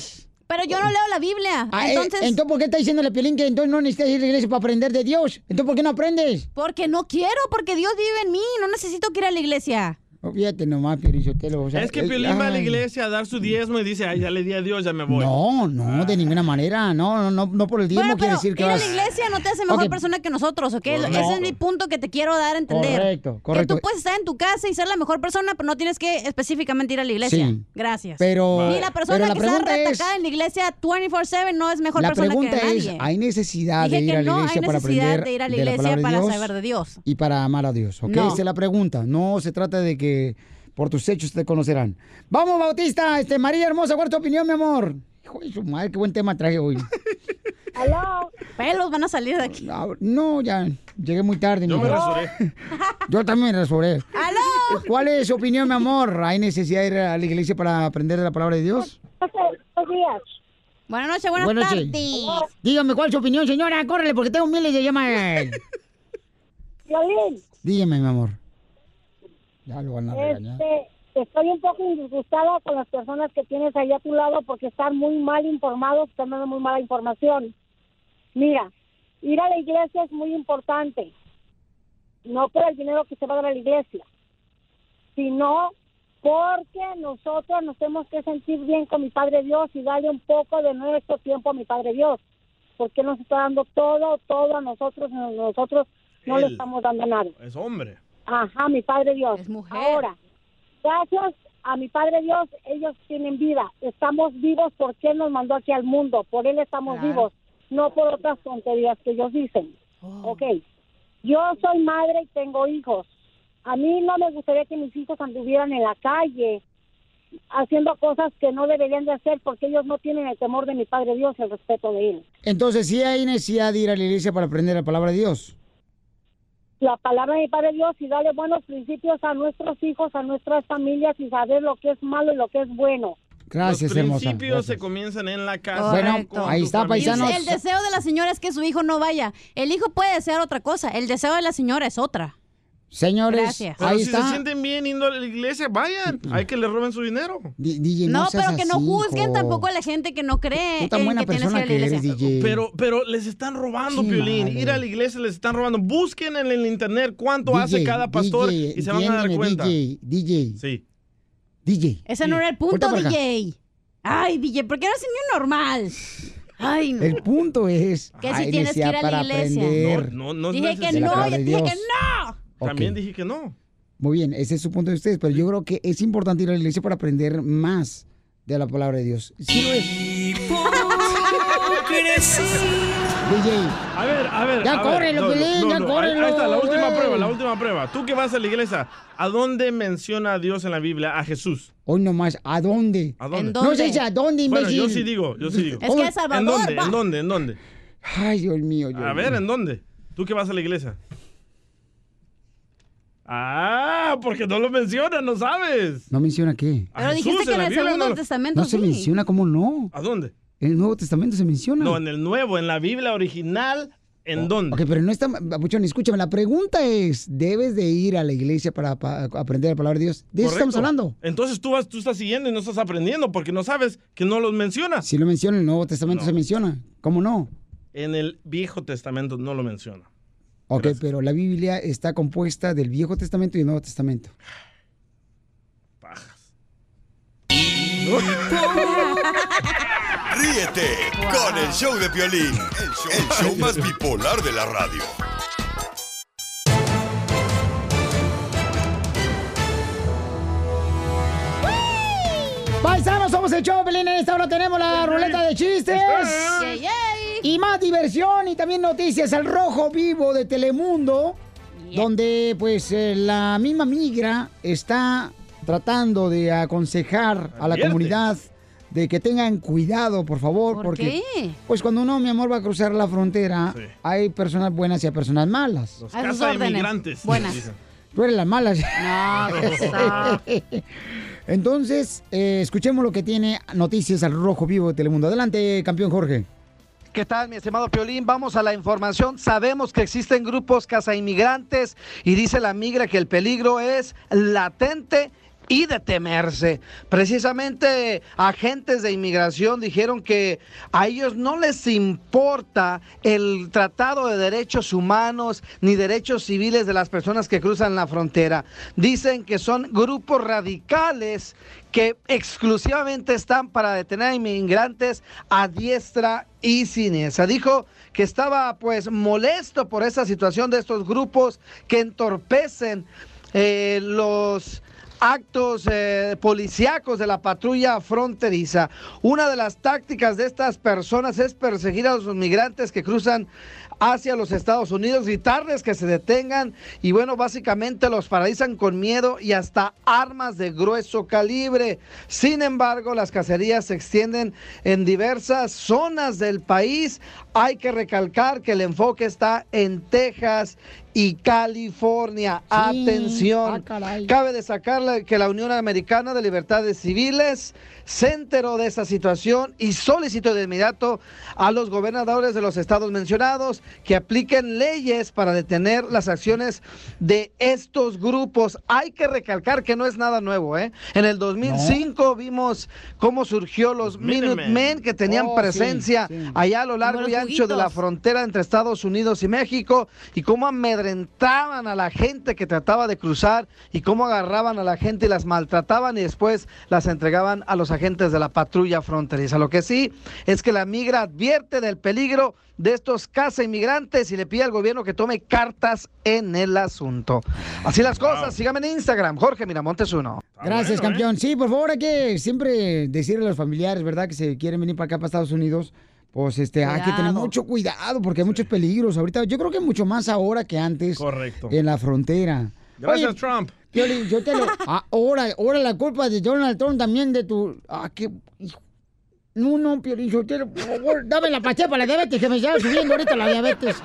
Pero yo no leo la Biblia. Ah, eh, entonces, entonces, ¿por qué está diciendo la Piolín que entonces no necesitas ir a la iglesia para aprender de Dios? Entonces, ¿por qué no aprendes? porque no quiero, porque Dios vive en mí. No necesito que ir a la iglesia. Fíjate nomás, Piorichotelo. O sea, es que Piolín va a la iglesia a dar su diezmo y dice, ay, ya le di a Dios, ya me voy. No, no, de ninguna manera. No, no, no, no por el diezmo Bueno, quiere pero decir que ir a vas... la iglesia no te hace mejor Ok. persona que nosotros, ¿ok? No. Ese es mi punto que te quiero dar a entender. Correcto, correcto. Que tú puedes estar en tu casa y ser la mejor persona, pero no tienes que específicamente ir a la iglesia. Sí. Gracias. Pero- Ni la persona pero la que está pregunta es- retacada en la iglesia 24-7 no es mejor La persona pregunta que es, nadie. ¿hay necesidad Dije de ir a la no hay iglesia para necesidad aprender de ir a la de iglesia palabra de para Dios saber de Dios. Y para amar a Dios, ¿ok? No. Esa es la pregunta. No se trata de que por tus hechos te conocerán. Vamos, Bautista. Este, María Hermosa, ¿cuál es tu opinión, mi amor? Hijo de su madre, qué buen tema traje hoy. <laughs> ¿Aló? Pelos van a salir de aquí. No, no, ya llegué muy tarde. Yo mi me. <laughs> Yo también me rasuré. ¡Aló! ¿Cuál es su opinión, mi amor? ¿Hay necesidad de ir a la iglesia para aprender de la palabra de Dios? Buenos días. Buenas noches, buenas, Buenas tardes. noches. Dígame cuál es su opinión, señora. Córrele, porque tengo miles de llamadas. <laughs> Dígame, mi amor. Ya lo van a regañar. este, estoy un poco disgustada con las personas que tienes ahí a tu lado porque están muy mal informados, están dando muy mala información. Mira, ir a la iglesia es muy importante, no por el dinero que se va a dar a la iglesia, sino porque nosotros nos tenemos que sentir bien con mi Padre Dios y darle un poco de nuestro tiempo a mi Padre Dios, porque nos está dando todo, todo a nosotros, y nosotros no le estamos dando nada. Es hombre. Ajá, mi Padre Dios. Es mujer. Ahora, gracias a mi Padre Dios, ellos tienen vida. Estamos vivos porque Él nos mandó aquí al mundo. Por Él estamos Claro. vivos, no por otras tonterías que ellos dicen. Ok. Yo soy madre y tengo hijos. A mí no me gustaría que mis hijos anduvieran en la calle haciendo cosas que no deberían de hacer porque ellos no tienen el temor de mi Padre Dios, el respeto de Él. Entonces, sí hay necesidad de ir a la iglesia para aprender la palabra de Dios. La palabra de mi Padre Dios y darle buenos principios a nuestros hijos, a nuestras familias y saber lo que es malo y lo que es bueno. Gracias, Los hermosa. principios Gracias. se comienzan en la casa. Bueno, ahí está, familia. paisanos. El deseo de la señora es que su hijo no vaya. El hijo puede desear otra cosa. El deseo de la señora es otra. Señores, Gracias. Pero si está. se sienten bien yendo a la iglesia, vayan. Hay que le roben su dinero. Di- DJ, No, seas pero que no juzguen hijo. tampoco a la gente que no cree Tú tan en buena que tienes que ir persona a la eres, iglesia. Pero, pero les están robando, Sí, Piolín. madre. Ir a la iglesia les están robando. Busquen en el internet cuánto hace cada pastor DJ, y se van a dar cuenta. DJ, DJ, Sí. DJ. Ese no era el punto. DJ. Ay, DJ, ¿por qué no es niño normal? Ay, no. El punto es Que si tienes que ir a la iglesia. aprender. No, no, no Dije que no, dije que no. Ok. También dije que no. Muy bien, ese es su punto de ustedes, pero yo creo que es importante ir a la iglesia para aprender más de la palabra de Dios. Sí lo es. <laughs> DJ. A ver, a ver. Ya a ver. córrelo, Piolín, ya Ahí- córrelo, Ahí está, la última güey. prueba, la última prueba. Tú que vas a la iglesia, ¿a dónde menciona a Dios en la Biblia? A Jesús. Hoy nomás, ¿a dónde? ¿A dónde? No dice a dónde, Bueno, imbécil. yo sí digo, yo sí digo. Es que es Salvador, ¿En dónde? ¿En dónde? ¿En dónde? Ay, Dios mío. Dios A ver, mío. ¿en dónde? ¿Tú que vas a la iglesia? Ah, porque no lo menciona, no sabes. ¿No menciona qué? A Pero dijiste Jesús, que en el Segundo no Testamento No se menciona, ¿cómo no? ¿A dónde? En el Nuevo Testamento se menciona. No, en el nuevo, en la Biblia original, ¿en dónde? Ok, pero no está... Papuchón, escúchame, la pregunta es, ¿debes de ir a la iglesia para, pa- aprender la palabra de Dios? De eso estamos hablando. Entonces tú, vas, tú estás siguiendo y no estás aprendiendo porque no sabes que no los menciona. Si lo menciona en el Nuevo Testamento, se menciona. ¿Cómo no? En el Viejo Testamento no lo menciona. Ok, pero la Biblia está compuesta del Viejo Testamento y el Nuevo Testamento. <laughs> Ríete con el show de Piolín, el show, el show más bipolar de la radio. Paisanos, somos el show, Pelín. En esta hora tenemos la ruleta de chistes. Yay, yay. Y más diversión y también noticias al rojo vivo de Telemundo, donde pues eh, la misma migra está tratando de aconsejar a la comunidad de que tengan cuidado, por favor, ¿Por porque qué? pues cuando uno, mi amor, va a cruzar la frontera, hay personas buenas y hay personas malas. Los casa inmigrantes. Buenas. Tú eres las malas. No. <laughs> Entonces, eh, escuchemos lo que tiene noticias al rojo vivo de Telemundo. Adelante, campeón Jorge. ¿Qué tal, mi estimado Piolín? Vamos a la información. Sabemos que existen grupos cazainmigrantes y dice la migra que el peligro es latente y de temerse. Precisamente agentes de inmigración dijeron que a ellos no les importa el tratado de derechos humanos ni derechos civiles de las personas que cruzan la frontera. Dicen que son grupos radicales que exclusivamente están para detener a inmigrantes a diestra y siniestra. Dijo que estaba pues molesto por esa situación de estos grupos que entorpecen eh, los actos eh, policíacos de la patrulla fronteriza. Una de las tácticas de estas personas es perseguir a los migrantes que cruzan hacia los Estados Unidos, gritarles que se detengan y bueno, básicamente los paralizan con miedo y hasta armas de grueso calibre. Sin embargo, las cacerías se extienden en diversas zonas del país. Hay que recalcar que el enfoque está en Texas y California. Sí. Atención. Ah. Cabe destacar que la Unión Americana de Libertades Civiles se enteró de esta situación y solicitó de inmediato a los gobernadores de los estados mencionados que apliquen leyes para detener las acciones de estos grupos. Hay que recalcar que no es nada nuevo, ¿eh? En el 2005 vimos cómo surgió los Minutemen. Que tenían Oh, presencia sí. allá a lo largo Como y los ancho de la frontera entre Estados Unidos y México y cómo amedrentaban a la gente que trataba de cruzar y cómo agarraban a la gente y las maltrataban y después las entregaban a los agentes de la patrulla fronteriza. Lo que sí es que la migra advierte del peligro de estos casa inmigrantes y le pide al gobierno que tome cartas en el asunto. Así las cosas, síganme en Instagram, Jorge Miramontes uno. Gracias, bueno, ¿eh? campeón. Sí, por favor, hay que siempre decirle a los familiares, ¿verdad? Que se quieren venir para acá, para Estados Unidos. Pues este, hay que tener mucho cuidado porque hay muchos peligros. Ahorita, yo creo que mucho más ahora que antes Correcto. en la frontera. Gracias, Oye, Trump. Piolín, yo te lo. Ah, <laughs> ahora, ahora la culpa de Donald Trump también de tu. Ah, qué. hijo. No, no, Piolín, yo te lo- por favor, dame la pastilla para la diabetes, que me está subiendo ahorita la diabetes.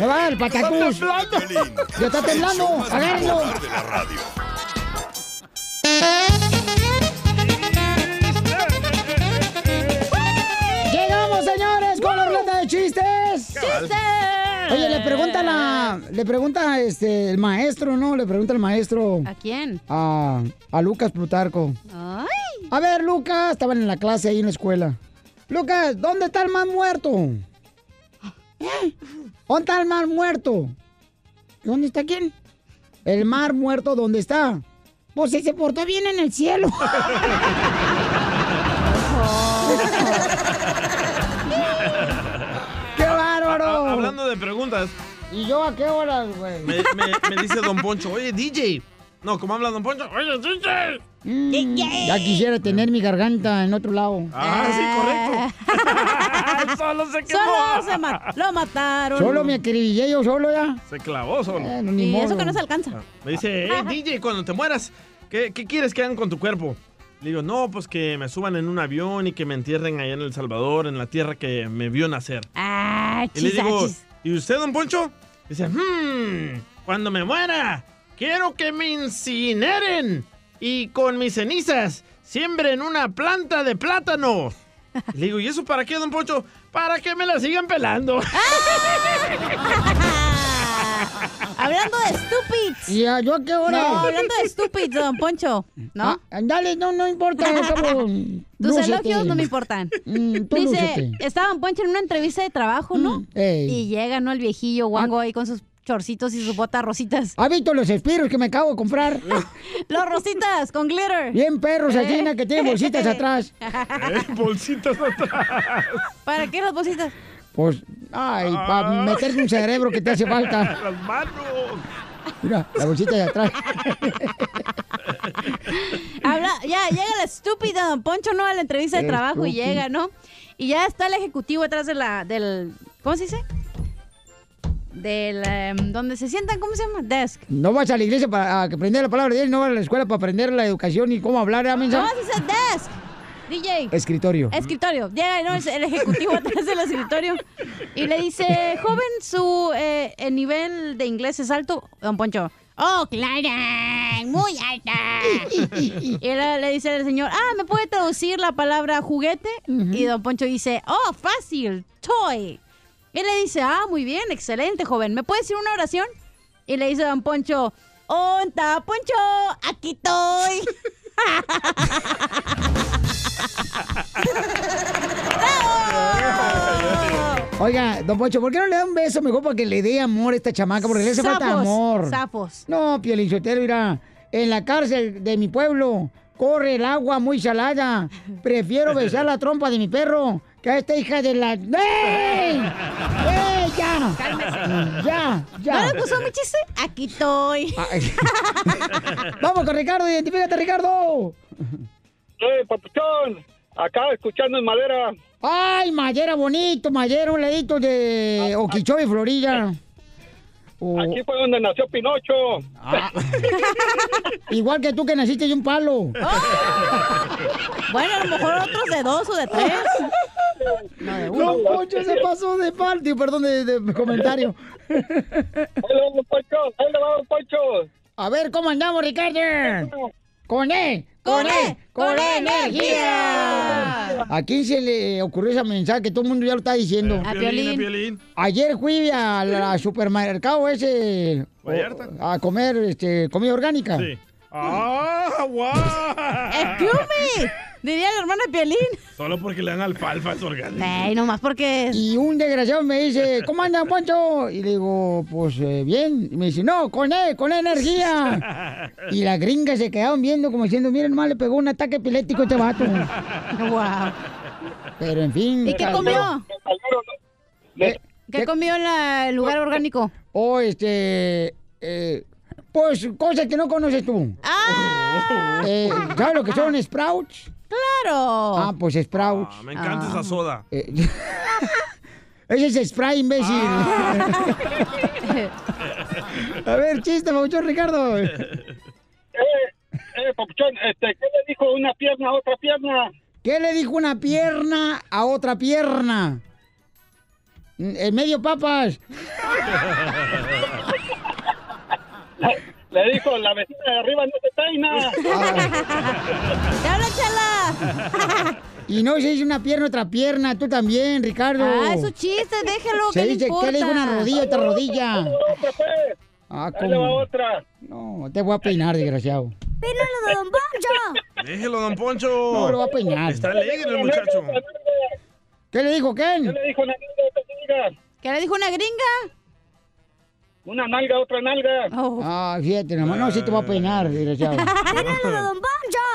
Me va el patacús. Ya está temblando, agárrenlo. De chistes. Oye, le preguntan a, le pregunta este, el maestro, ¿no? Le pregunta el maestro ¿A quién? a, a Lucas Plutarco. Ay. A ver, Lucas, estaban en la clase ahí en la escuela. Lucas, ¿dónde está el mar muerto? ¿Eh? ¿Dónde está el mar muerto? ¿Dónde está quién? El mar muerto, ¿dónde está? Pues se portó bien en el cielo. <laughs> Hablando de preguntas, ¿Y yo a qué horas, güey? Me, me- me dice Don Poncho, oye, DJ. No, ¿cómo habla Don Poncho? Oye, DJ. Mm, ya quisiera tener mi garganta en otro lado. Ah, sí, correcto. <laughs> Solo se quemó. Solo se ma- lo mataron. Solo me acribillé yo solo ya. Se clavó solo. Ni Y eso que no se alcanza. Me dice, hey, DJ, cuando te mueras, ¿qué, qué quieres que hagan con tu cuerpo? Le digo, no, pues que me suban en un avión y que me entierren allá en El Salvador, en la tierra que me vio nacer. Ah, Y le digo, chisachis. ¿y usted, don Poncho? Dice, hmm, cuando me muera, quiero que me incineren y con mis cenizas siembren una planta de plátano. <laughs> Le digo, ¿y eso para qué, don Poncho? Para que me la sigan pelando. <laughs> Hablando de stupids. ¿Y a- yo qué hora? No, hablando de stupids, don Poncho. ¿No? Ah, dale, no, no importa, cabrón. <laughs> Tus Lúcete. elogios no me importan. Mm, tú Dice, lúcete. estaba Don Poncho en una entrevista de trabajo, ¿no? ey. Y llega, ¿no? El viejillo guango ahí con sus chorcitos y sus botas rositas. ¿Has visto los espiros que me acabo de comprar? <laughs> Los rositas con glitter. Bien perros, Eh. así, que tienen bolsitas atrás. bolsitas atrás. ¿Para qué las bolsitas? Pues, ay, para meterte un cerebro que te hace falta. <laughs> Las manos. Mira, la bolsita de atrás. <laughs> Habla, ya, llega la estúpida Don Poncho, ¿no? A la entrevista de trabajo y Estúpido. llega, ¿no? Y ya está el ejecutivo atrás de la, del, ¿cómo se dice? Del, em, donde se sientan, ¿cómo se llama? Desk. No vas a la iglesia para a aprender la palabra de Dios, no vas a la escuela para aprender la educación y cómo hablar, ¿eh? ¿Cómo se dice desk? DJ. Escritorio. Escritorio. Llega ¿no? el ejecutivo <laughs> atrás del escritorio y le dice, joven, su eh, el nivel de inglés es alto, don Poncho. Oh, Clara, muy alta. <laughs> y le, le dice el señor, ah, ¿me puede traducir la palabra juguete? Y don Poncho dice, oh, fácil, toy. Y le dice, ah, muy bien, excelente, joven. ¿Me puede decir una oración? Y le dice don Poncho, ¡Onta, Poncho! ¡Aquí estoy! <laughs> <laughs> Oiga, don Pocho, ¿por qué no le da un beso mejor para que le dé amor a esta chamaca? Porque le hace falta amor. sapos. No, Piolinsotero, mira, en la cárcel de mi pueblo corre el agua muy salada. Prefiero besar la trompa de mi perro que a esta hija de la... ¡Ey! ¡Ey, ya! Ya, ya. ¿No le gustó mi chiste? Aquí estoy. <laughs> Vamos con Ricardo, identifícate, Ricardo. ¡Eh, papuchón! Acá escuchando en madera. Ay, Madera bonito, Madera, un ladito de Okeechobee, Florida. O- Aquí fue donde nació Pinocho. Ah. <laughs> Igual que tú que naciste de un palo. Bueno, a lo mejor otros de dos o de tres. No, de uno. No, Poncho se pasó de parte, perdón, de, de comentario. Ahí le va, Poncho, ahí le va, Poncho. A ver, ¿cómo andamos, Ricardo? Con él, Con E, él, con con energía. ¿A quién se le ocurrió ese mensaje que todo el mundo ya lo está diciendo? A Piolín, a Piolín. Piolín. Ayer fui al supermercado ese Vallarta. a comer este, comida orgánica. Sí. ¡Ah, guau! ¡Excuse me! Diría la hermana de Piolín. Solo porque le dan alfalfa es orgánico. Ey, nomás porque... Y un desgraciado me dice, ¿cómo anda, Poncho? Y le digo, pues eh, bien. Y me dice, no, con él, con energía. <laughs> Y las gringas se quedaron viendo como diciendo, miren, nomás le pegó un ataque epiléptico a este vato. <laughs> Wow. Pero en fin. ¿Y qué comió? ¿Qué comió en la- el lugar orgánico? O este. eh, pues cosas que no conoces tú. ¡Ah! Eh, ¿Sabes lo que son sprouts? ¡Claro! Ah, pues sprouts. Ah, me encanta esa soda. Eh, <laughs> Ese es spray, imbécil. <laughs> A ver, chiste, mucho Ricardo. Eh, eh, papuchón, este, ¿qué le dijo una pierna a otra pierna? ¿Qué le dijo una pierna a otra pierna? En medio papas. <laughs> Le dijo, la vecina de arriba no <laughs> Y no se dice una pierna, otra pierna. Tú también, Ricardo. Ah, es un chiste, déjelo, Se ¿qué le dice, importa? ¿qué le dijo una rodilla, otra rodilla? Otra. Ah, le ¿cómo? otra. No, te voy a peinar, desgraciado. ¡Pínalo de Don Poncho! Déjelo, don Poncho. No, lo va a peinar. Está alegre el muchacho. ¿Qué le dijo Ken? ¿Qué le dijo una nalga a otra nalga? ¿Qué le dijo una gringa? Una nalga otra nalga. Oh. Ah, fíjate, nomás no, sí te va a peinar, desgraciado. <laughs> ¡Pínalo de Don Poncho!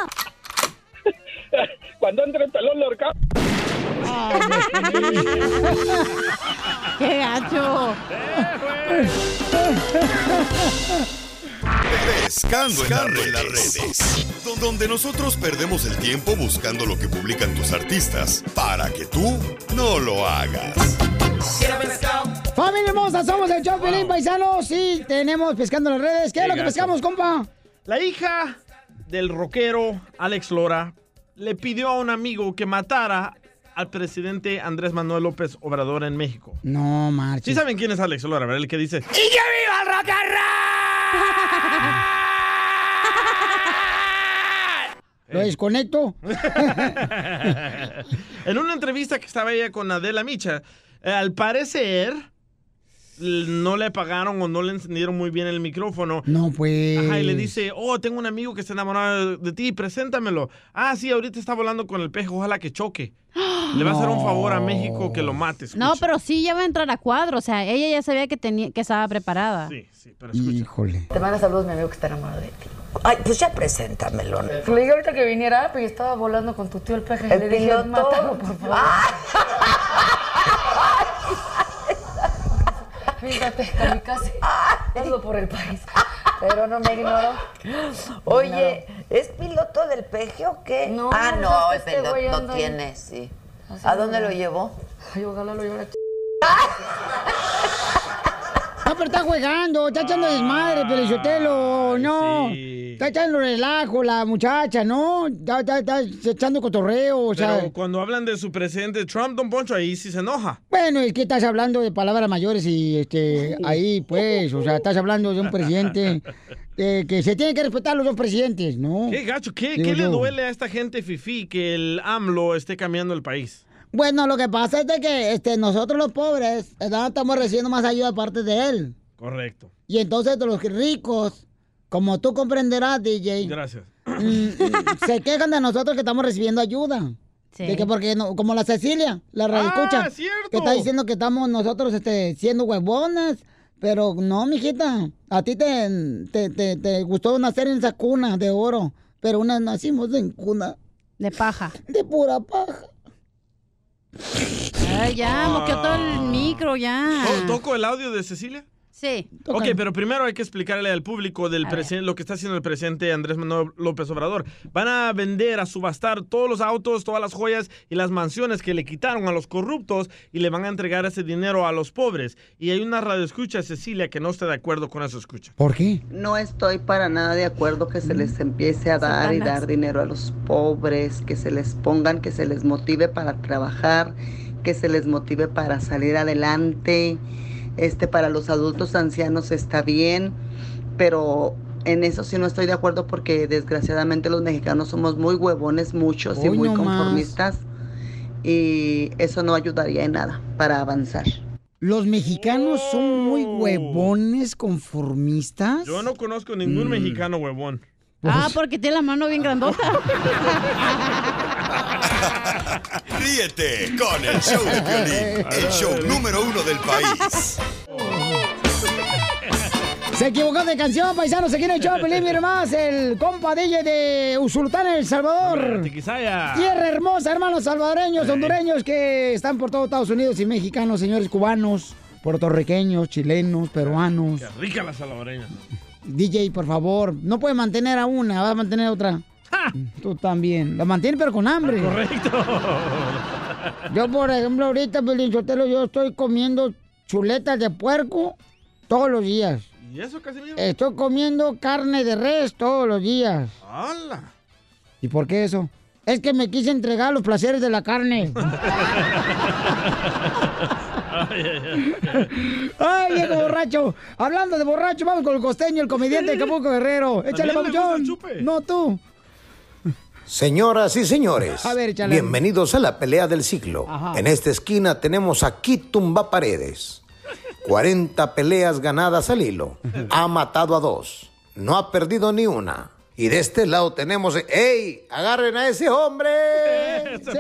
<laughs> Cuando entra el pelón lo ahorcamos. Ay, <laughs> ¡Qué gacho! Pescando en las redes. Don- Donde nosotros perdemos el tiempo buscando lo que publican tus artistas para que tú no lo hagas. Familia hermosa, somos el show Pelín Paisanos y tenemos pescando en las redes. ¿Qué es lo que pescamos, compa? La hija del rockero Alex Lora le pidió a un amigo que matara al presidente Andrés Manuel López Obrador en México. No, marches. Sí saben quién es Alex Lora, ¿verdad? El que dice... ¡Y que viva el rock <laughs> ¿Lo desconecto? <laughs> en una entrevista que estaba ella con Adela Micha, al parecer no le pagaron o no le encendieron muy bien el micrófono. No, pues. Ajá, y le dice, oh, tengo un amigo que está enamorado de ti, preséntamelo. Ah, sí, ahorita está volando con el peje, ojalá que choque. Le va a hacer un favor a México que lo mates. No, pero sí ya va a entrar a cuadro. O sea, ella ya sabía que, tenía, que estaba preparada. Sí, sí, pero Híjole. Te manda saludos mi amigo que está enamorado de ti. Ay, pues ya preséntamelo. Le dije ahorita que viniera, pero yo estaba volando con tu tío el peje. ¿El Le dije, piloto? mátalo, por favor. <laughs> <laughs> Fíjate, kamikaze. Ando por el país. Pero no me ignoró. Oye, ¿es piloto del peje o qué? No, ah, no, es que el este piloto ahí. tiene, sí. Así ¿A dónde no. lo llevó? Ay, ojalá lo llevara. No, pero está jugando, está echando desmadre, Pelizotelo, no. Está echando relajo la muchacha, ¿no? Está, está- está echando cotorreo, o sea. Pero cuando hablan de su presidente Trump, Don Poncho, ahí sí se enoja. Bueno, es que estás hablando de palabras mayores y este ahí pues, o sea, estás hablando de un presidente <laughs> eh, que se tiene que respetar los dos presidentes, ¿no? ¿Qué gacho? ¿Qué, qué le duele a esta gente fifí que el AMLO esté cambiando el país? Bueno, lo que pasa es de que este, nosotros los pobres ¿verdad? estamos recibiendo más ayuda aparte de él. Correcto. Y entonces de los ricos, como tú comprenderás, DJ, Gracias. mm, mm, se quejan de nosotros que estamos recibiendo ayuda. Sí. De que porque no, como la Cecilia, la radio escucha, Ah, cierto. que está diciendo que estamos nosotros este, siendo huevonas. Pero no, mijita, a ti te, te, te, te gustó nacer en esa cuna de oro, pero unas nacimos en cuna De paja. de pura paja. Ay, ya, moqueó todo el micro, ya. ¿To- ¿Toco el audio de Cecilia? Sí. Ok, pero primero hay que explicarle al público del lo que está haciendo el presidente Andrés Manuel López Obrador. Van a vender, a subastar todos los autos, todas las joyas y las mansiones que le quitaron a los corruptos y le van a entregar ese dinero a los pobres. Y hay una radioescucha, Cecilia, que no está de acuerdo con esa escucha. ¿Por qué? No estoy para nada de acuerdo que se les empiece a dar y dar dinero a los pobres, que se les pongan, que se les motive para trabajar, que se les motive para salir adelante. Este para los adultos ancianos está bien, pero en eso sí no estoy de acuerdo porque desgraciadamente los mexicanos somos muy huevones muchos y muy no más. conformistas y eso no ayudaría en nada para avanzar. Los mexicanos son muy huevones, conformistas. Yo no conozco ningún Mm. mexicano huevón. Ah, porque tiene la mano bien grandota. <laughs> Ríete con el show de Piolín, el show número uno del país. Se equivocó de canción, paisano. Se quiere echar a Pelín, mire más. El compa DJ de Usulután, El Salvador. Tiquisaya. Tierra hermosa, hermanos salvadoreños, hondureños que están por todo Estados Unidos y mexicanos, señores cubanos, puertorriqueños, chilenos, peruanos. Qué rica la salvadoreña. DJ, por favor, no puede mantener a una, va a mantener a otra. Tú también. La mantiene, pero con hambre. Correcto. Yo, por ejemplo, ahorita, Pelín Sotelo, yo estoy comiendo chuletas de puerco todos los días. ¿Y eso, Casimiro? Estoy comiendo carne de res todos los días. ¡Hala! ¿Y por qué eso? Es que me quise entregar los placeres de la carne. <laughs> Ay, viejo borracho. Hablando de borracho, vamos con el costeño, el comediante de Capuco Guerrero. Échale, ¿También le gusta el papuchón. No tú. Señoras y señores, ver, bienvenidos a la pelea del siglo. Ajá. En esta esquina tenemos aquí Tumba Paredes. 40 peleas ganadas al hilo. Ha matado a dos. No ha perdido ni una. Y de este lado tenemos... ¡Ey! ¡Agarren a ese hombre! <laughs> Se.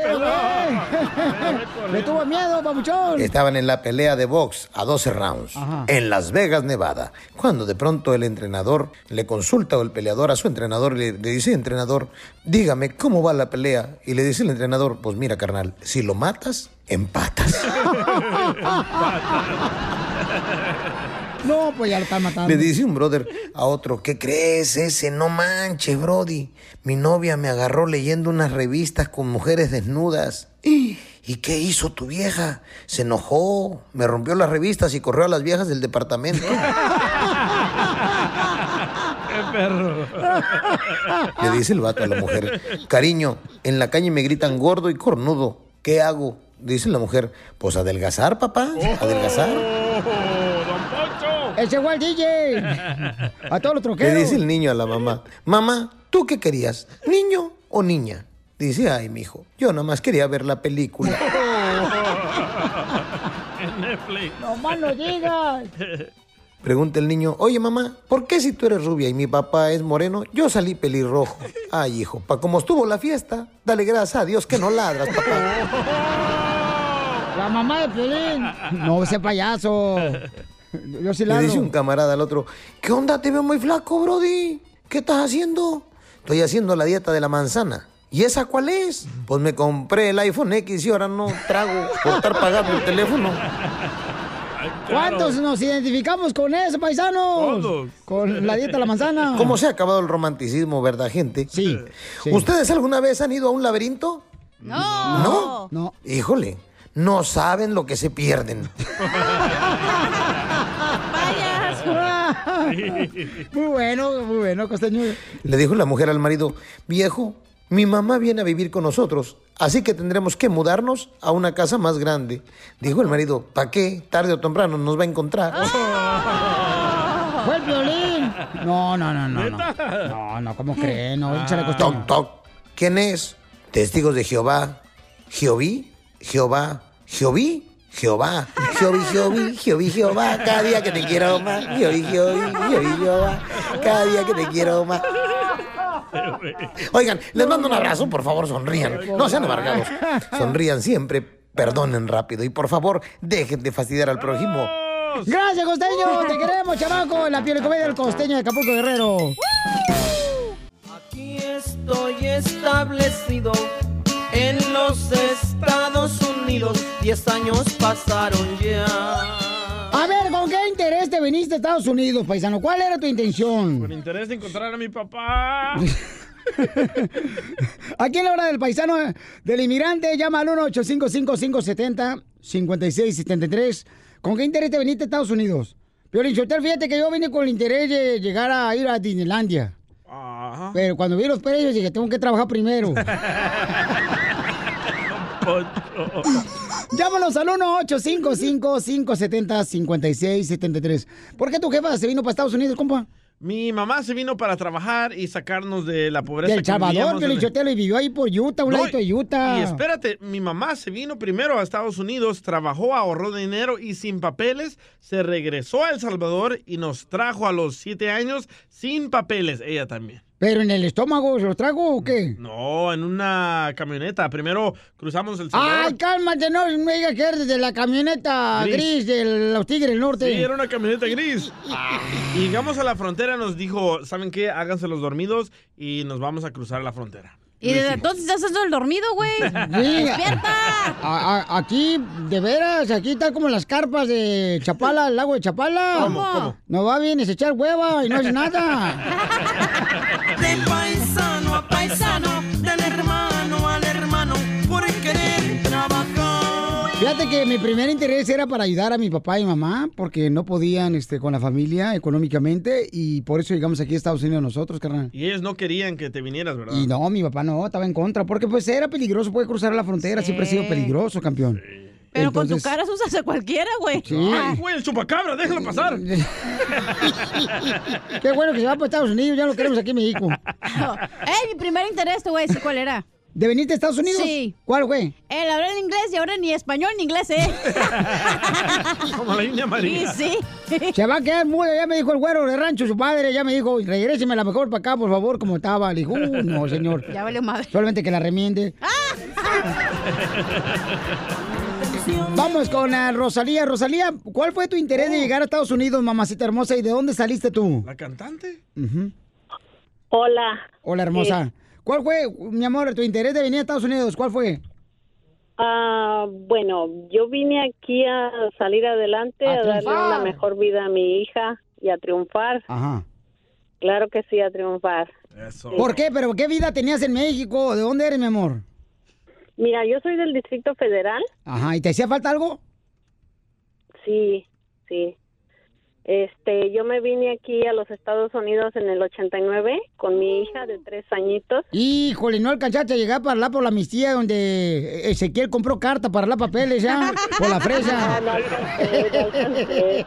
Le tuvo miedo, papuchón. Estaban en la pelea de box a 12 rounds Ajá. en Las Vegas, Nevada. Cuando de pronto el entrenador le consulta o el peleador a su entrenador y le, le dice, entrenador, dígame cómo va la pelea. Y le dice el entrenador, pues mira, carnal, si lo matas, empatas. <laughs> <laughs> No, pues ya lo están matando. Le dice un brother a otro, ¿qué crees ese? No manches, Brody. Mi novia me agarró leyendo unas revistas con mujeres desnudas. <gasps> ¿Y qué hizo tu vieja? Se enojó, me rompió las revistas y corrió a las viejas del departamento. <laughs> ¡Qué perro! Le dice el vato a la mujer, cariño, en la calle me gritan gordo y cornudo. ¿Qué hago? Dice la mujer, pues adelgazar, papá, adelgazar. Ese fue el DJ. <laughs> A todos los Le troqueros. dice el niño a la mamá, mamá, ¿tú qué querías? ¿Niño o niña? Dice, ay, mijo, yo nada más quería ver la película. En Netflix. No más no digas. Pregunta el niño, oye mamá, ¿por qué si tú eres rubia y mi papá es moreno, yo salí pelirrojo? Ay, hijo, pa' como estuvo la fiesta, dale gracias a Dios que no ladras, papá. La mamá de Piolín. No, ese payaso. <laughs> Yo sí la Le dice un camarada al otro, ¿qué onda? Te veo muy flaco, Brody. ¿Qué estás haciendo? Estoy haciendo la dieta de la manzana. ¿Y esa cuál es? Pues me compré el iPhone X y ahora no trago por estar pagando el teléfono. ¿Cuántos nos identificamos con eso, paisanos? Todos. Con la dieta de la manzana. <laughs> ¿Cómo se ha acabado el romanticismo, verdad, gente? Sí. sí. ¿Ustedes alguna vez han ido a un laberinto? No. ¿No? No. Híjole, no saben lo que se pierden. <laughs> Muy bueno, muy bueno, costeño. Le dijo la mujer al marido, viejo, mi mamá viene a vivir con nosotros, así que tendremos que mudarnos a una casa más grande. Dijo el marido, ¿para qué? Tarde o temprano nos va a encontrar. ¡Fue el violín! No, no, no, no. No, no, no ¿cómo creen? No, échale costeño. Toc, toc. ¿Quién es? Testigos de Jehová. ¿Jehoví? Jehová. ¿Jehoví? Jehová. Jehoví, Jehoví, Jehoví, Jehová. Cada día que te quiero más. Jehoví, Jehoví, Jehoví, Jehová. Cada día que te quiero más. Oigan, les mando un abrazo, por favor, sonrían. No sean amargados. Sonrían siempre, perdonen rápido y por favor, dejen de fastidiar al prójimo. Gracias, costeño. Te queremos, chamaco. La piel y comedia del costeño de Acapulco Guerrero. Aquí estoy establecido en los Estados Unidos. Diez años pasaron ya. A ver, ¿con qué interés te viniste a Estados Unidos, paisano? ¿Cuál era tu intención? Con interés de encontrar a mi papá. <laughs> Aquí en la hora del paisano del inmigrante, llama al 1-855-570-5673. ¿Con qué interés te viniste a Estados Unidos? Pero Inchotel, fíjate que yo vine con el interés de llegar a ir a Disneylandia. Pero cuando vi los precios dije, tengo que trabajar primero. <laughs> Llámanos al 1-855-570-5673. ¿Por qué tu jefa se vino para Estados Unidos, compa? Mi mamá se vino para trabajar y sacarnos de la pobreza. Del que Salvador, en- Sotelo, y vivió ahí por Utah, un No, de Utah. Y espérate, mi mamá se vino primero a Estados Unidos, trabajó, ahorró dinero y sin papeles se regresó a El Salvador y nos trajo a los siete años sin papeles, ella también. ¿Pero en el estómago se los trago o qué? No, en una camioneta. Primero cruzamos El Salvador. Ay, cálmate, no me digas que eres de la camioneta Gris. gris, de los Tigres del Norte. Sí, era una camioneta gris. Y <laughs> llegamos a la frontera, nos dijo, ¿saben qué? Háganse los dormidos y nos vamos a cruzar la frontera. Y desde entonces estás haciendo el dormido, güey. <laughs> ¡Despierta! A- a- aquí, de veras, aquí está como las carpas de Chapala, el lago de Chapala. ¿Cómo, cómo? No va bien, es echar hueva y no es nada. <laughs> De paisano a paisano, Fíjate que mi primer interés era para ayudar a mi papá y mamá, porque no podían este, con la familia económicamente, y por eso llegamos aquí a Estados Unidos nosotros, carnal. Y ellos no querían que te vinieras, ¿verdad? Y no, mi papá no, estaba en contra, porque pues era peligroso, puede cruzar la frontera, siempre ha sido peligroso, campeón. Pero con tu cara usas a cualquiera, güey. Sí. Ay, güey, el chupacabra, déjalo pasar. <laughs> Qué bueno que se va para Estados Unidos, ya lo queremos aquí en México. <laughs> ¡Ey, mi primer interés, te voy a decir cuál era! ¿De venirte a Estados Unidos? Sí. ¿Cuál, güey? El hablar en inglés y ahora ni español ni inglés, ¿eh? <laughs> Como la India María. Sí, sí. Se va a quedar muda, ya me dijo el güero de rancho, su padre, ya me dijo, regréseme la mejor para acá, por favor, como estaba. Le dijo, "Uh, no, señor. Ya valió madre. Solamente que la remiende. <laughs> Vamos con ah, Rosalía. Rosalía, ¿cuál fue tu interés de llegar a Estados Unidos, mamacita hermosa? ¿Y de dónde saliste tú? ¿La cantante? Ujú. Hola. Hola, hermosa. ¿Cuál fue, mi amor, tu interés de venir a Estados Unidos? ¿Cuál fue? Ah, bueno, yo vine aquí a salir adelante, A a, darle una mejor vida a mi hija y a triunfar. Ajá. Claro que sí, a triunfar. ¿Por qué? ¿Pero qué vida tenías en México? ¿De dónde eres, mi amor? Mira, yo soy del Distrito Federal. Ajá, ¿y te hacía falta algo? Sí, sí. Este, yo me vine aquí a los Estados Unidos en el 89 con mi hija de tres añitos. Híjole, no alcanzaste a llegar para hablar por la amnistía donde Ezequiel compró carta para la papeles ya, <laughs> por la fresa. No, no alcancé, no alcancé.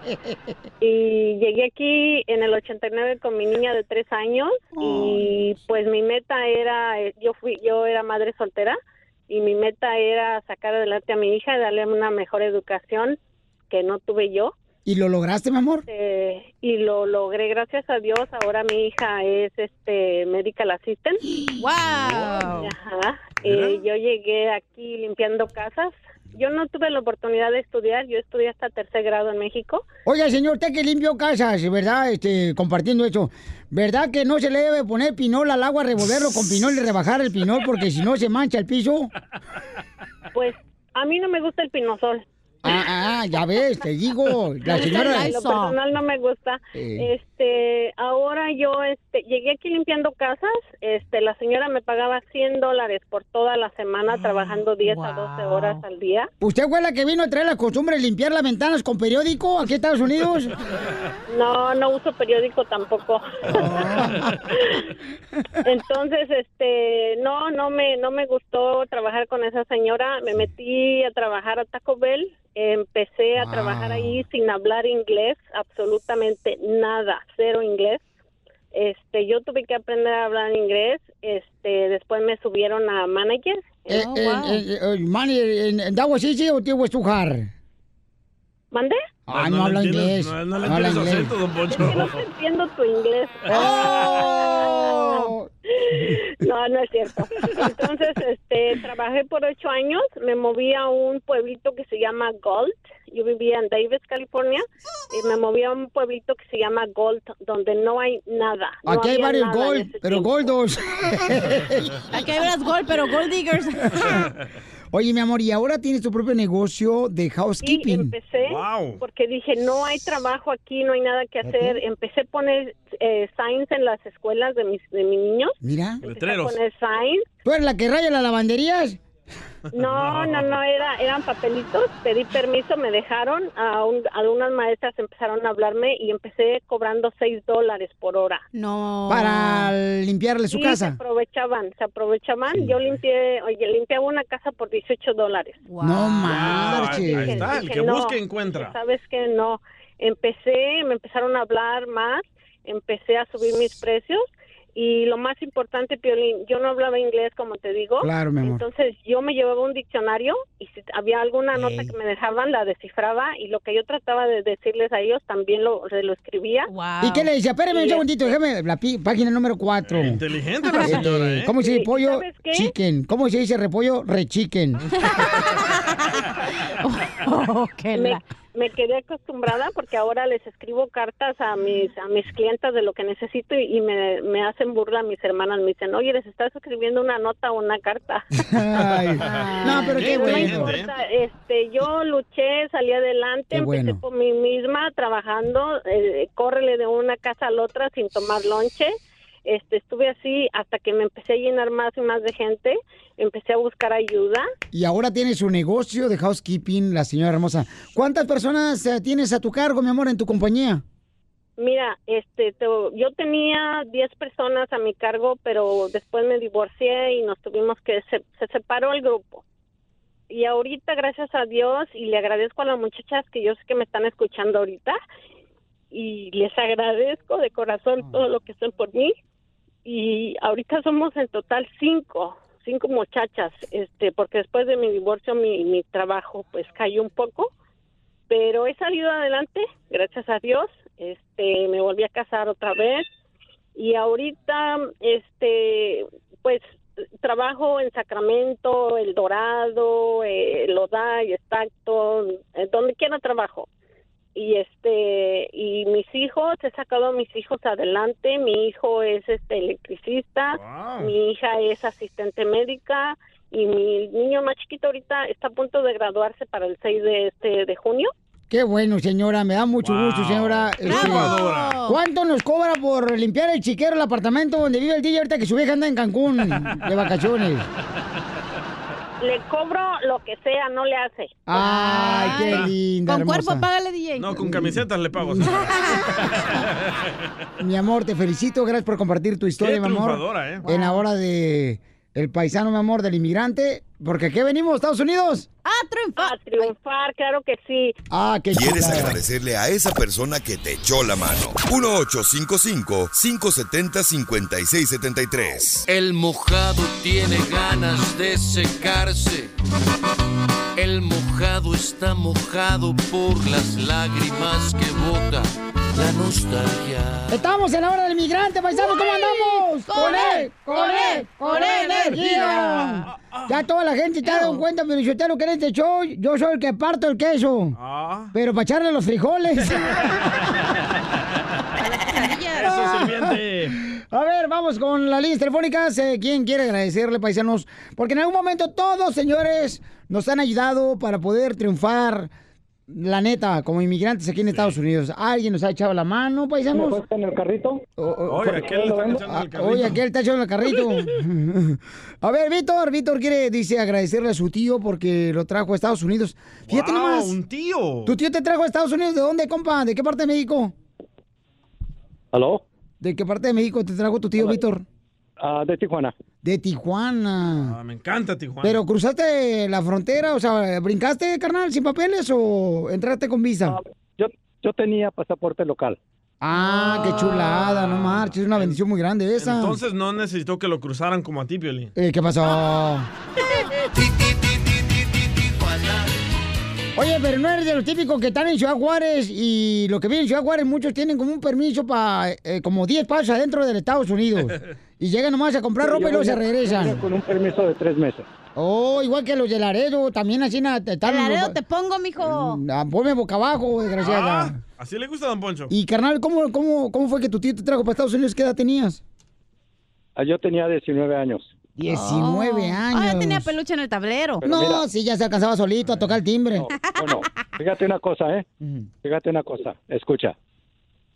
Y llegué aquí en el 89 con mi niña de tres años y pues mi meta era, yo fui, yo era madre soltera y mi meta era sacar adelante a mi hija y darle una mejor educación que no tuve yo. ¿Y lo lograste, mi amor? Eh, y lo logré gracias a Dios. Ahora mi hija es este medical assistant. Wow. Ajá. Eh, yo llegué aquí limpiando casas. Yo no tuve la oportunidad de estudiar. Yo estudié hasta tercer grado en México. Oiga, señor, usted que limpió casas, ¿verdad? Este, compartiendo eso. ¿Verdad que no se le debe poner pinol al agua, revolverlo con pinol y rebajar el pinol porque si no se mancha el piso? Pues a mí no me gusta el pinosol. Ah, ah, ya ves, te digo, la señora... En lo personal no me gusta. Eh. Este, ahora yo este, llegué aquí limpiando casas. Este, la señora me pagaba 100 dólares por toda la semana trabajando 10 a 12 horas al día. ¿Usted fue la que vino a traer la costumbre de limpiar las ventanas con periódico aquí a Estados Unidos? <laughs> No, no uso periódico tampoco. <laughs> Entonces, este, no, no me, no me gustó trabajar con esa señora. Me metí a trabajar a Taco Bell. Empecé a Wow. trabajar ahí sin hablar inglés, absolutamente nada, cero inglés. Este, yo tuve que aprender a hablar inglés. Este, después me subieron a manager. Eh, Oh, eh, wow. eh, eh, Manny, ¿en- en that was easy o te was too hard? ¿Mande? Ah, no, habla inglés. No, no le entiendes acento, don Poncho. Es que no te entiendo tu inglés. <laughs> Oh. <laughs> No, no es cierto. Entonces, este, trabajé por ocho años. Me moví a un pueblito que se llama Gold. Yo vivía en Davis, California. Y me moví a un pueblito que se llama Gold, donde no hay nada. No Aquí hay varios gold, pero tiempo. goldos. <laughs> Aquí hay varios gold, pero gold diggers. Oye, mi amor, y ahora tienes tu propio negocio de housekeeping. empecé porque dije, no hay trabajo aquí, no hay nada que hacer. Empecé a poner eh, signs en las escuelas de mis, de mis niños. Mira. Empecé a poner signs. ¿Tú eres la que raya las lavanderías? <laughs> No, no, no, era, eran papelitos. Pedí permiso, me dejaron. A un- algunas maestras empezaron a hablarme y empecé cobrando seis dólares por hora. No. Para limpiarle su Sí, casa. se aprovechaban, se aprovechaban. Yo limpié, oye, limpiaba una casa por 18 dólares. No marches. Ahí está, el que no, busca encuentra. ¿Sabes qué? No. Empecé, me empezaron a hablar más, empecé a subir mis precios y lo más importante, Piolín, yo no hablaba inglés, como te digo. Claro, mi amor. Entonces yo me llevaba un diccionario y si había alguna nota que me dejaban, la descifraba y lo que yo trataba de decirles a ellos también lo, lo escribía. ¿Y qué le decía? Espérame un segundito, déjame la pi- página número 4. Inteligente la señora, ¿eh? ¿Cómo se dice pollo? ¿sabes qué? Chicken. ¿Cómo se dice repollo? Rechicken. <laughs> <laughs> me, me quedé acostumbrada porque ahora les escribo cartas a mis a mis clientas de lo que necesito y, y me, me hacen burla mis hermanas. Me dicen, oye, les estás escribiendo una nota o una carta. <laughs> Ay. No, pero qué No bueno. importa, este, yo luché, salí adelante, Qué empecé bueno. por mí misma trabajando, eh, córrele de una casa a la otra sin tomar lonche. Este, estuve así hasta que me empecé a llenar más y más de gente, empecé a buscar ayuda. Y ahora tiene su negocio de housekeeping, la señora hermosa. ¿Cuántas personas eh, tienes a tu cargo, mi amor, en tu compañía? Mira, este, te- yo tenía 10 personas a mi cargo, pero después me divorcié y nos tuvimos que, se, se separó el grupo. Y ahorita, gracias a Dios, y le agradezco a las muchachas que yo sé que me están escuchando ahorita, y les agradezco de corazón todo lo que hacen por mí. Y ahorita somos en total cinco, cinco muchachas, este, porque después de mi divorcio mi, mi trabajo pues cayó un poco, pero he salido adelante, gracias a Dios. Este, me volví a casar otra vez y ahorita, este, pues trabajo en Sacramento, El Dorado, eh, Loday, Stockton, eh, donde quiera trabajo. Y este y mis hijos, he sacado a mis hijos adelante. Mi hijo es este electricista, mi hija es asistente médica y mi niño más chiquito ahorita está a punto de graduarse para el 6 de este de junio. Qué bueno, señora, me da mucho gusto, señora. Este, Bravo. ¿Cuánto nos cobra por limpiar el chiquero, el apartamento donde vive el DJ ahorita que su vieja anda en Cancún de vacaciones? <laughs> Le cobro lo que sea, no le hace. Ay, qué linda, Con cuerpo, págale, DJ. No, con camisetas le pago. <laughs> Mi amor, te felicito, gracias por compartir tu historia, Qué mi amor. ¿eh? En la hora de el paisano, mi amor, del inmigrante. Porque aquí venimos, Estados Unidos. A triunfar. A triunfar, claro que sí. Ah, qué ¿Quieres agradecerle a esa persona que te echó la mano? 1-855-570-5673. El mojado tiene ganas de secarse. El mojado está mojado por las lágrimas que bota la nostalgia. Estamos en la hora del inmigrante, paisano, ¿cómo andamos? ¡Con él! ¡Con él! ¡Con energía! Ya toda la gente te ha dado cuenta, pero yo te lo que en este show, yo soy el que parto el queso. Pero para echarle los frijoles. <laughs> A ver, vamos con las líneas telefónicas. Eh, ¿Quién quiere agradecerle, paisanos? Porque en algún momento todos, señores, nos han ayudado para poder triunfar, la neta, como inmigrantes aquí en Estados Unidos. ¿Alguien nos ha echado la mano, paisanos? ¿Me en el carrito? Oye, aquel está echando el carrito. Oye, aquel está echando el carrito. <laughs> A ver, Víctor, Víctor quiere, dice, agradecerle a su tío porque lo trajo a Estados Unidos. Fíjate Wow, nomás. un tío. ¿Tu tío te trajo a Estados Unidos? ¿De dónde, compa? ¿De qué parte de México? ¿Aló? ¿De qué parte de México te trajo tu tío, Víctor? Ah, de Tijuana. De Tijuana. Ah, me encanta Tijuana. ¿Pero cruzaste la frontera? O sea, ¿brincaste, carnal, sin papeles o entraste con visa? Yo, yo tenía pasaporte local. Ah, qué chulada, no marches, es una bendición muy grande esa. Entonces no necesitó que lo cruzaran como a ti, Piolín. Eh, ¿Qué pasó? <laughs> Oye, pero no eres de los típicos que están en Ciudad Juárez y lo que viene en Ciudad Juárez, muchos tienen como un permiso para como 10 pasos adentro de Estados Unidos. <laughs> Y llegan nomás a comprar ropa y luego se regresan. Con un permiso de tres meses. Oh, igual que los de Laredo, también así na- están. De Laredo te pongo, mijo. Ah, Ponme boca abajo, desgraciada. Ah, así le gusta a Don Poncho. Y carnal, ¿cómo, cómo, ¿cómo fue que tu tío te trajo para Estados Unidos? ¿Qué edad tenías? Ah, Yo tenía 19 años. 19 años. Ah, tenía peluche en el tablero. no, sí, ya se alcanzaba solito a tocar el timbre. Bueno, fíjate una cosa, ¿eh? Fíjate una cosa. Escucha.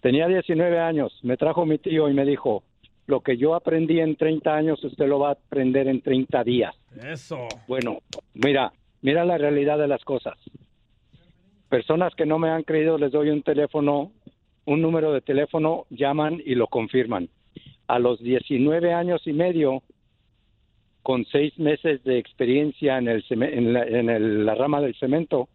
Tenía 19 años. Me trajo mi tío y me dijo, lo que yo aprendí en 30 años, usted lo va a aprender en 30 días. Eso. Bueno, mira, mira la realidad de las cosas. Personas que no me han creído, les doy un teléfono, un número de teléfono, llaman y lo confirman. A los 19 años y medio, con seis meses de experiencia en, el, en, la, en el- la rama del cemento,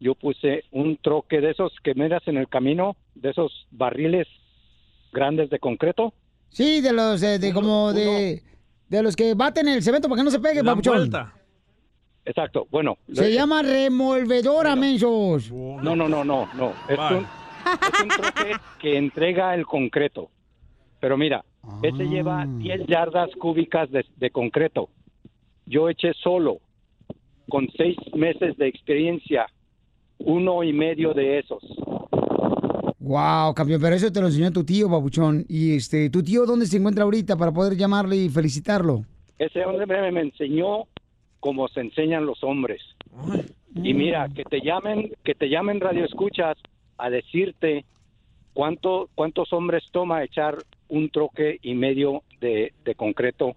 yo puse un troque de esos que miras en el camino, de esos barriles grandes de concreto. Sí, de los, eh, de como de, de los que baten el cemento para que no se pegue, papuchón. Exacto, bueno. Se le- llama remolvedora, mensos. No, no, no, no, no. Es Vale. un, es un troque que entrega el concreto. Pero mira, ese Ah. lleva 10 yardas cúbicas de, de concreto. Yo eché solo, con seis meses de experiencia, uno y medio de esos. Wow, campeón, pero eso te lo enseñó tu tío, papuchón. Y este, ¿tu tío dónde se encuentra ahorita para poder llamarle y felicitarlo? Ese hombre me, enseñó cómo se enseñan los hombres. Y mira, que te llamen, que te llamen radio escuchas a decirte cuánto, cuántos hombres toma echar un troque y medio de, de concreto,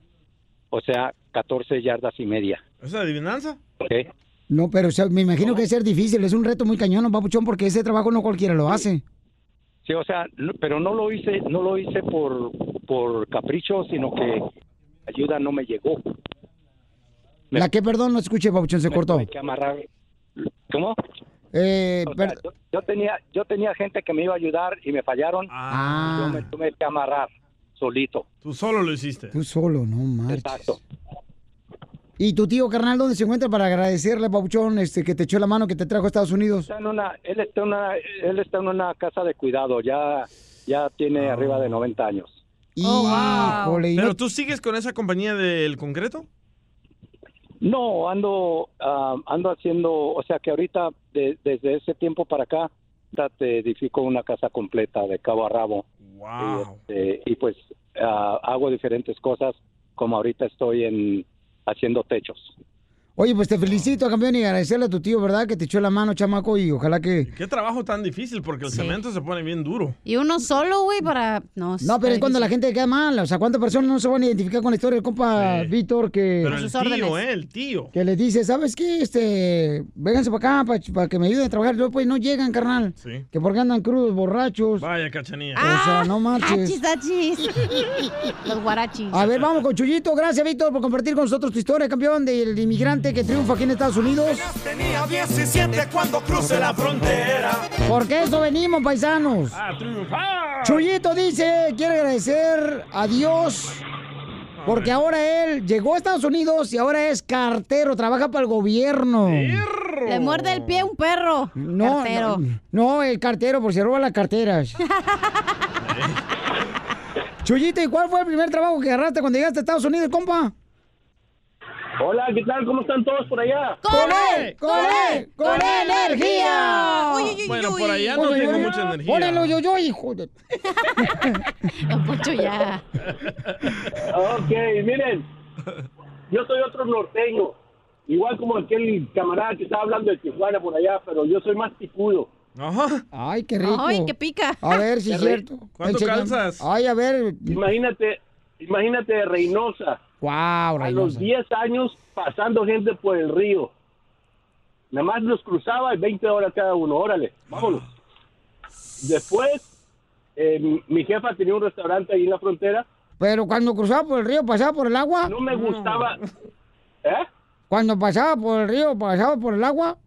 o sea, 14 yardas y media. ¿Es adivinanza? ¿ok? No, pero o sea, me imagino que es ser difícil, es un reto muy cañón, ¿no, papuchón, porque ese trabajo no cualquiera lo hace. Sí, o sea, no- pero no lo hice, no lo hice por, por capricho, sino que ayuda no me llegó. ¿La que, perdón, no escuché, papuchón, se cortó? Tuve que amarrar. ¿Cómo? Eh, O sea, yo, yo tenía, yo tenía gente que me iba a ayudar y me fallaron. Ah. Yo me tuve que amarrar solito. Tú solo lo hiciste. Tú solo, no marches. Exacto. ¿Y tu tío, carnal, dónde se encuentra para agradecerle, papuchón, este, que te echó la mano, que te trajo a Estados Unidos? Está en una, él está en una, él está en una casa de cuidado. Ya, ya tiene Ah. arriba de 90 años. Y no- ¿Pero tú sigues con esa compañía del concreto? No, ando, ah, ando haciendo, o sea que ahorita de- desde ese tiempo para acá te edifico una casa completa de cabo a rabo. Wow. Y, este, y pues ah, hago diferentes cosas, como ahorita estoy en haciendo techos. Oye, pues te felicito, campeón, y agradecerle a tu tío, ¿verdad? Que te echó la mano, chamaco, y ojalá que... Qué trabajo tan difícil porque el cemento se pone bien duro. Y uno solo, güey, para... No, No, pero es cuando la gente queda mal. O sea, ¿cuántas personas no se van a identificar con la historia del compa Víctor que... Pero el tío, ¿eh? El tío. Que les dice, ¿sabes qué? Este, vénganse para acá para que me ayuden a trabajar. Luego, pues, no llegan, carnal. Sí. Que porque andan crudos, borrachos. Vaya cachanilla. O sea, no marches. Achis, achis. <laughs> Los guarachis. A ver, vamos con Chuyito. Gracias, Víctor, por compartir con nosotros tu historia, campeón, del inmigrante que triunfa aquí en Estados Unidos. Tenía 17 cuando crucé la frontera. Porque eso venimos, paisanos. ¡A triunfar! Chuyito dice, quiere agradecer a Dios porque ahora él llegó a Estados Unidos y ahora es cartero, trabaja para el gobierno. Le muerde el pie un perro. No, Cartero. no, no, el cartero, por si roba las carteras. <laughs> Chuyito, ¿y cuál fue el primer trabajo que agarraste cuando llegaste a Estados Unidos, compa? Hola, ¿qué tal? ¿Cómo están todos por allá? ¡Con él! ¡Con él! ¡Con energía! Bueno, por allá no tengo mucha energía. Pónelo yo, yo, hijo de... <laughs> Don Poncho, ya. Ok, miren, yo soy otro norteño, igual como aquel camarada que estaba hablando de Tijuana por allá, pero yo soy más picudo. Ajá. Ay, qué rico. Ay, qué pica. A ver si es cierto. ¿Cuánto calzas? Ay, a ver. Imagínate, imagínate Reynosa, Wow, a los Reynosa. 10 años pasando gente por el río. Nada más los cruzaba y 20 horas cada uno, órale, vámonos. Después, eh, mi- mi jefa tenía un restaurante ahí en la frontera. Pero cuando cruzaba por el río, pasaba por el agua. No me gustaba. ¿Eh? Cuando pasaba por el río, pasaba por el agua.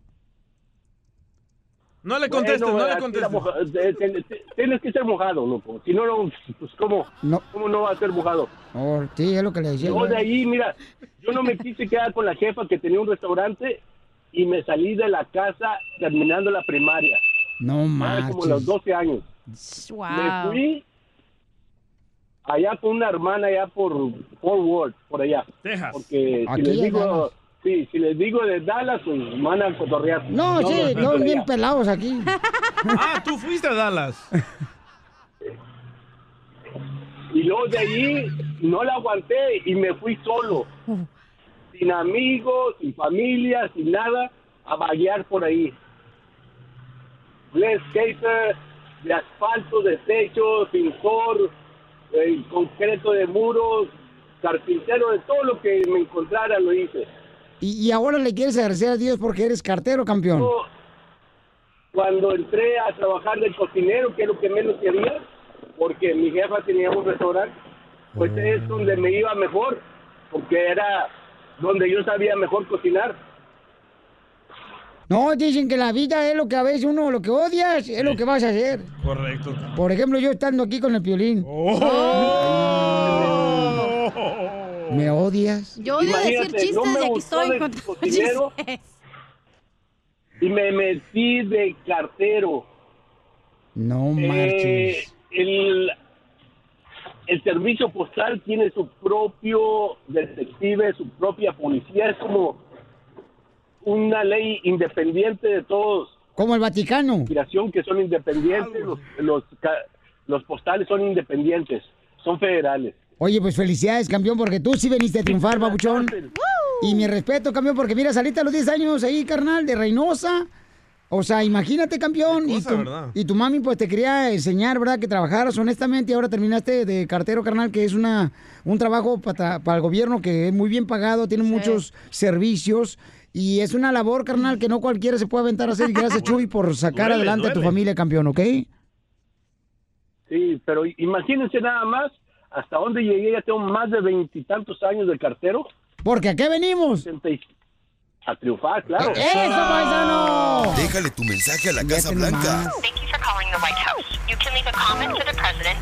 No le contestes, no le contestes. moja- eh, te- te- Tienes que ser mojado, loco. Si no, no, pues ¿cómo no, ¿cómo no va a ser mojado? Oh, sí, es lo que le decía. Yo de ahí, mira, yo no me quise quedar con la jefa que tenía un restaurante y me salí de la casa terminando la primaria. No Era como los 12 años. Me Wow. fui allá con una hermana allá por Fort Worth, por allá. Texas. Porque si les digo, Dallas. Sí, si les digo de Dallas, pues van a cotorrear. No, sí, no, bien pelados aquí. <laughs> Ah, tú fuiste a Dallas. Y luego de ahí no la aguanté y me fui solo. Sin amigos, sin familia, sin nada, a vaguear por ahí. Landscaper, de asfalto, de techo, pintor, eh, concreto de muros, carpintero, de todo lo que me encontrara lo hice. Y, y ahora le quieres agradecer a Dios porque eres cartero, campeón. Yo, Cuando entré a trabajar de cocinero, que es lo que menos quería, porque mi jefa tenía un restaurante, pues es donde me iba mejor, porque era donde yo sabía mejor cocinar. No, dicen que la vida es lo que a veces uno lo que odias es lo que vas a hacer. Correcto. Por ejemplo, yo estando aquí con el piolín. ¿Me odias? Yo odio decir Imagínate, chistes no y aquí estoy de con cocinero. chistes. Y me metí de cartero. No Eh, marches. el, el servicio postal tiene su propio detective, su propia policía. Es como una ley independiente de todos. Como el Vaticano. Migración que son independientes, los, los, ca- los postales son independientes, son federales. Oye, pues felicidades, campeón, porque tú sí veniste a triunfar, babuchón. Y mi respeto, campeón, porque mira, saliste a los 10 años ahí, carnal, de Reynosa. O sea, imagínate, campeón. y, tu, ¿verdad? y tu mami, pues, te quería enseñar, ¿verdad? Que trabajaras honestamente y ahora terminaste de cartero, carnal, que es una un trabajo para, para el gobierno que es muy bien pagado, tiene muchos servicios. Y es una labor, carnal, que no cualquiera se puede aventar a hacer. Y gracias, <laughs> Chuy, por sacar Duele, adelante a tu familia, campeón, ¿ok? Sí, pero imagínense nada más hasta dónde llegué. Ya tengo más de veintitantos años de cartero. Porque ¿a qué venimos? A triunfar, claro. ¡Eso, paisano! Déjale tu mensaje a la Casa Blanca. Thank you for calling the White House. You can leave a comment for the president.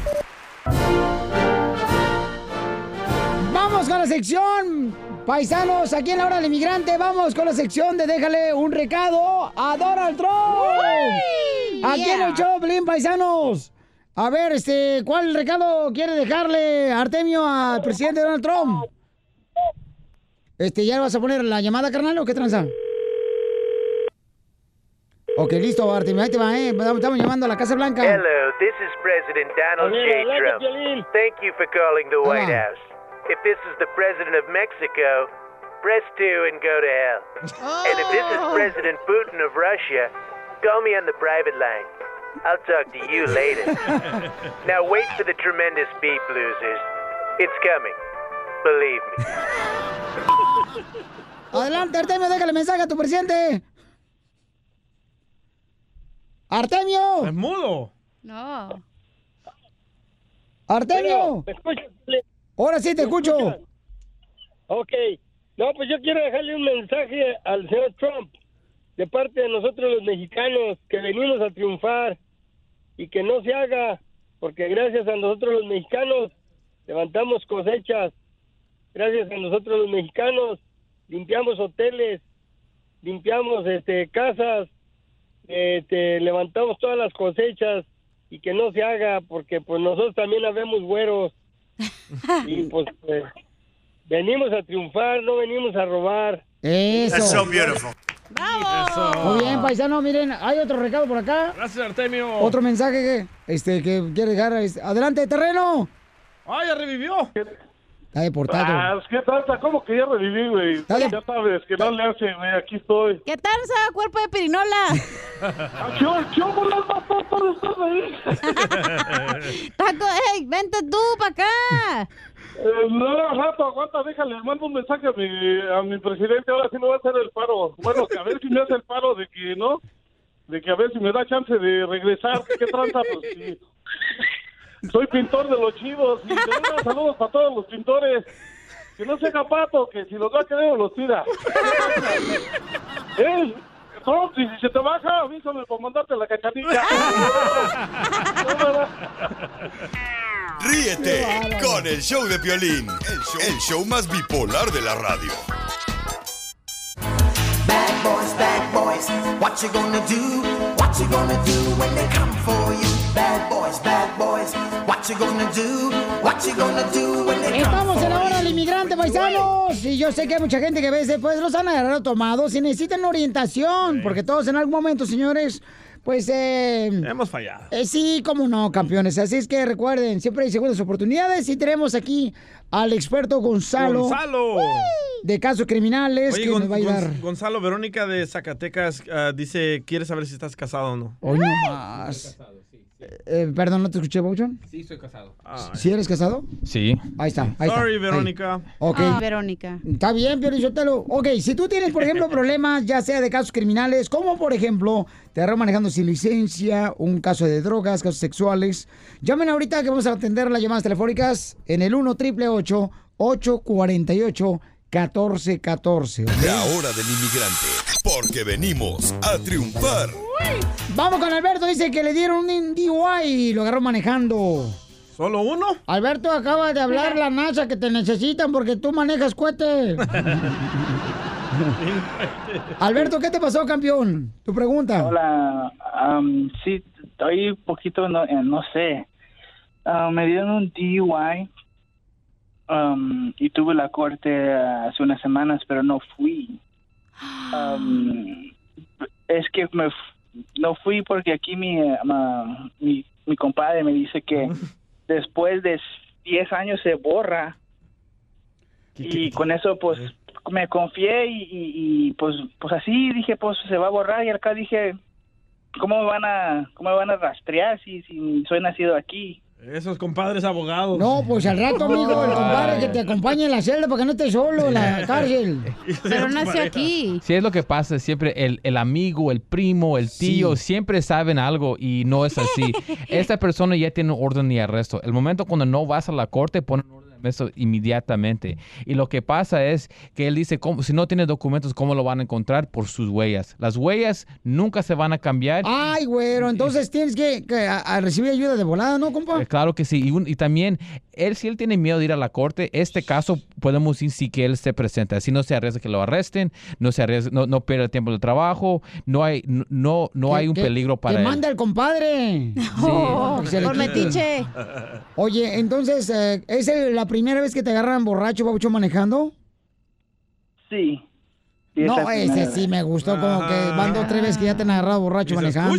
Vamos con la sección, paisanos, aquí en la hora del inmigrante, vamos con la sección de déjale un recado a Donald Trump. Aquí en el show, paisanos. A ver, este, ¿cuál recado quiere dejarle Artemio al presidente Donald Trump? Este, ¿ya vas a poner la llamada, carnal, o qué tranza? Ok, listo, Artemio, ahí te va, ¿eh? Estamos llamando a la Casa Blanca. Hello, this is President Donald J. Trump. Thank you for calling the White Ah. House. If this is the President of Mexico, press 2 and go to hell. And if this is President Putin of Russia, call me on the private line. I'll talk to you later. <laughs> now wait for the tremendous beep, losers. It's coming. Believe me. <laughs> Adelante, Artemio, déjale mensaje a tu presidente. Artemio. Es mudo. No. Artemio. ¿Me escuchas? Ahora sí te escucho. Ok. No, pues yo quiero dejarle un mensaje al señor Trump de parte de nosotros los mexicanos que venimos a triunfar y que no se haga porque gracias a nosotros los mexicanos levantamos cosechas, gracias a nosotros los mexicanos limpiamos hoteles, limpiamos este casas, este, levantamos todas las cosechas y que no se haga porque pues nosotros también habemos güeros y <laughs> pues, pues, venimos a triunfar, no venimos a robar. Eso. That's so beautiful. Muy bien, paisano, miren, hay otro recado por acá. Gracias, Artemio. Otro mensaje que, este, que quiere dejar. este, Adelante, terreno. ¡Ay, ya revivió! Está deportado. Ah, ¿qué tal? ¿Cómo que ya reviví, güey? Ya sabes, que no le hace, güey, aquí estoy. ¿Qué tal, esa cuerpo de pirinola? ¿Qué, qué bolas, papá, para estar ahí? Taco, hey, vente tú para acá. Eh, no, rato, aguanta, déjale, mando un mensaje a mi, a mi presidente, ahora sí me va a hacer el paro. Bueno, que a ver si me hace el paro de que, ¿no? De que a ver si me da chance de regresar, ¿qué tranza? Pues sí. Soy pintor de los chivos y de verdad, saludos para todos los pintores. Que no sea capato, que si los va a querer los tira. ¡Ey! Trump, si se te baja, avísame para mandarte la cachanilla. <laughs> Ríete con el show de Piolín, el show, el show más bipolar de la radio. Bad boys, bad boys, what you gonna do? What you gonna do when they come for you? Bad boys, bad boys, what you gonna do? What you gonna do when they come Estamos en la hora del inmigrante, paisanos. Y yo sé que hay mucha gente que a veces pues los han agarrado tomados y necesitan orientación. Porque todos en algún momento, señores, pues... Eh, Hemos fallado. eh, sí, cómo no, campeones. Así es que recuerden, siempre hay segundas oportunidades. Y tenemos aquí al experto Gonzalo. ¡Gonzalo! De casos criminales Oye, que Gon- nos va a ayudar. Gon- Gonzalo, Verónica de Zacatecas ah, dice, quiere saber si estás casado o no. Hoy no más. Eh, perdón, ¿no te escuché, Bouchon? Sí, soy casado. ¿Sí eres casado? Sí. Ahí está, ahí Sorry, está. ahí. Verónica. Ok. Ah, Verónica. Está bien, Pio Lizotelo. Ok, si tú tienes, por ejemplo, <laughs> problemas, ya sea de casos criminales, como por ejemplo, te agarró manejando sin licencia, un caso de drogas, casos sexuales, llamen ahorita que vamos a atender las llamadas telefónicas en el 1 triple 848 1414 La hora del inmigrante, porque venimos a triunfar. Vamos con Alberto, dice que le dieron un DUI y lo agarró manejando. ¿Solo uno? Alberto acaba de hablar la NASA que te necesitan porque tú manejas cohete. <laughs> Alberto, ¿qué te pasó, campeón? Tu pregunta. Hola, am, sí, estoy un poquito, no, eh, no sé. Ah, me dieron un DUI am, y tuve la corte hace unas semanas, pero no fui. Am, es que me no fui porque aquí mi, ma- mi, mi compadre me dice que después de 10 años se borra. Y con eso pues me confié y, y- y, pues pues así dije pues se va a borrar. Y acá dije cómo me van a cómo me van a rastrear si si soy nacido aquí Esos compadres abogados. No, pues al rato, amigo, el compadre que te <laughs> acompañe en la celda para que no estés solo en la cárcel. <laughs> Sí, es lo que pasa. Siempre el, el amigo, el primo, el tío, siempre saben algo y no es así. <laughs> Esta persona ya tiene un orden de arresto. El momento cuando no vas a la corte, ponen eso inmediatamente. Y lo que pasa es que él dice, ¿cómo- si no tiene documentos, ¿cómo lo van a encontrar? Por sus huellas. Las huellas nunca se van a cambiar. Ay, güero, entonces tienes que, que a- a recibir ayuda de volada, ¿no, compa? Eh, Claro que sí. Y, un- y también, él, si él tiene miedo de ir a la corte, este caso podemos decir sí que él se presenta. Así no se arriesga que lo arresten, no se arriesga, no, no pierde el tiempo del trabajo, no hay, no, no, hay un Que- peligro para Que él. manda el compadre. <laughs> Oh, se le por metiche. Oye, entonces, eh, ¿es el- la primera vez que te agarran borracho, Pabuchón, manejando? Sí. No, es ese sí me gustó, como que van dos tres veces que ya te han agarrado borracho manejando.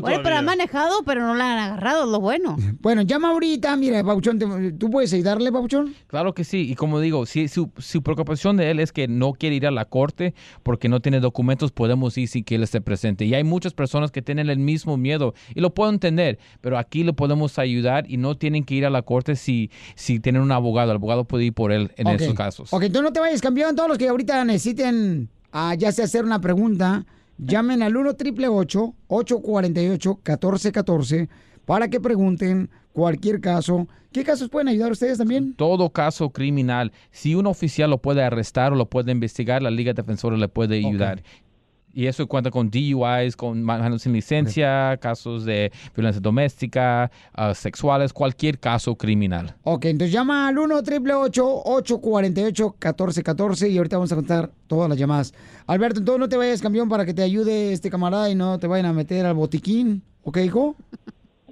Oye, pero ha manejado, pero no la han agarrado, es lo bueno. <laughs> Bueno, llama ahorita, mira, Pabuchón, te- ¿tú puedes ayudarle, Pabuchón? Claro que sí, y como digo, si su, su preocupación de él es que no quiere ir a la corte porque no tiene documentos, podemos ir sin que él esté presente. Y hay muchas personas que tienen el mismo miedo y lo puedo entender, pero aquí le podemos ayudar y no tienen que ir a la corte si, si tienen un abogado. El abogado puede ir por él en esos casos. Ok, tú no te vayas, campeón. Todos los que ahorita necesiten, ah, ya sea hacer una pregunta, llamen al 1 888 848 1414 para que pregunten cualquier caso. ¿Qué casos pueden ayudar ustedes también? Todo caso criminal, si un oficial lo puede arrestar o lo puede investigar, la Liga Defensora le puede ayudar. Y eso cuenta con DUIs, con manejando sin licencia, casos de violencia doméstica, ah, sexuales, cualquier caso criminal. Ok, entonces llama al 1 888 848 1414 y ahorita vamos a contar todas las llamadas. Alberto, entonces no te vayas, campeón, para que te ayude este camarada y no te vayan a meter al botiquín. ¿Ok, hijo?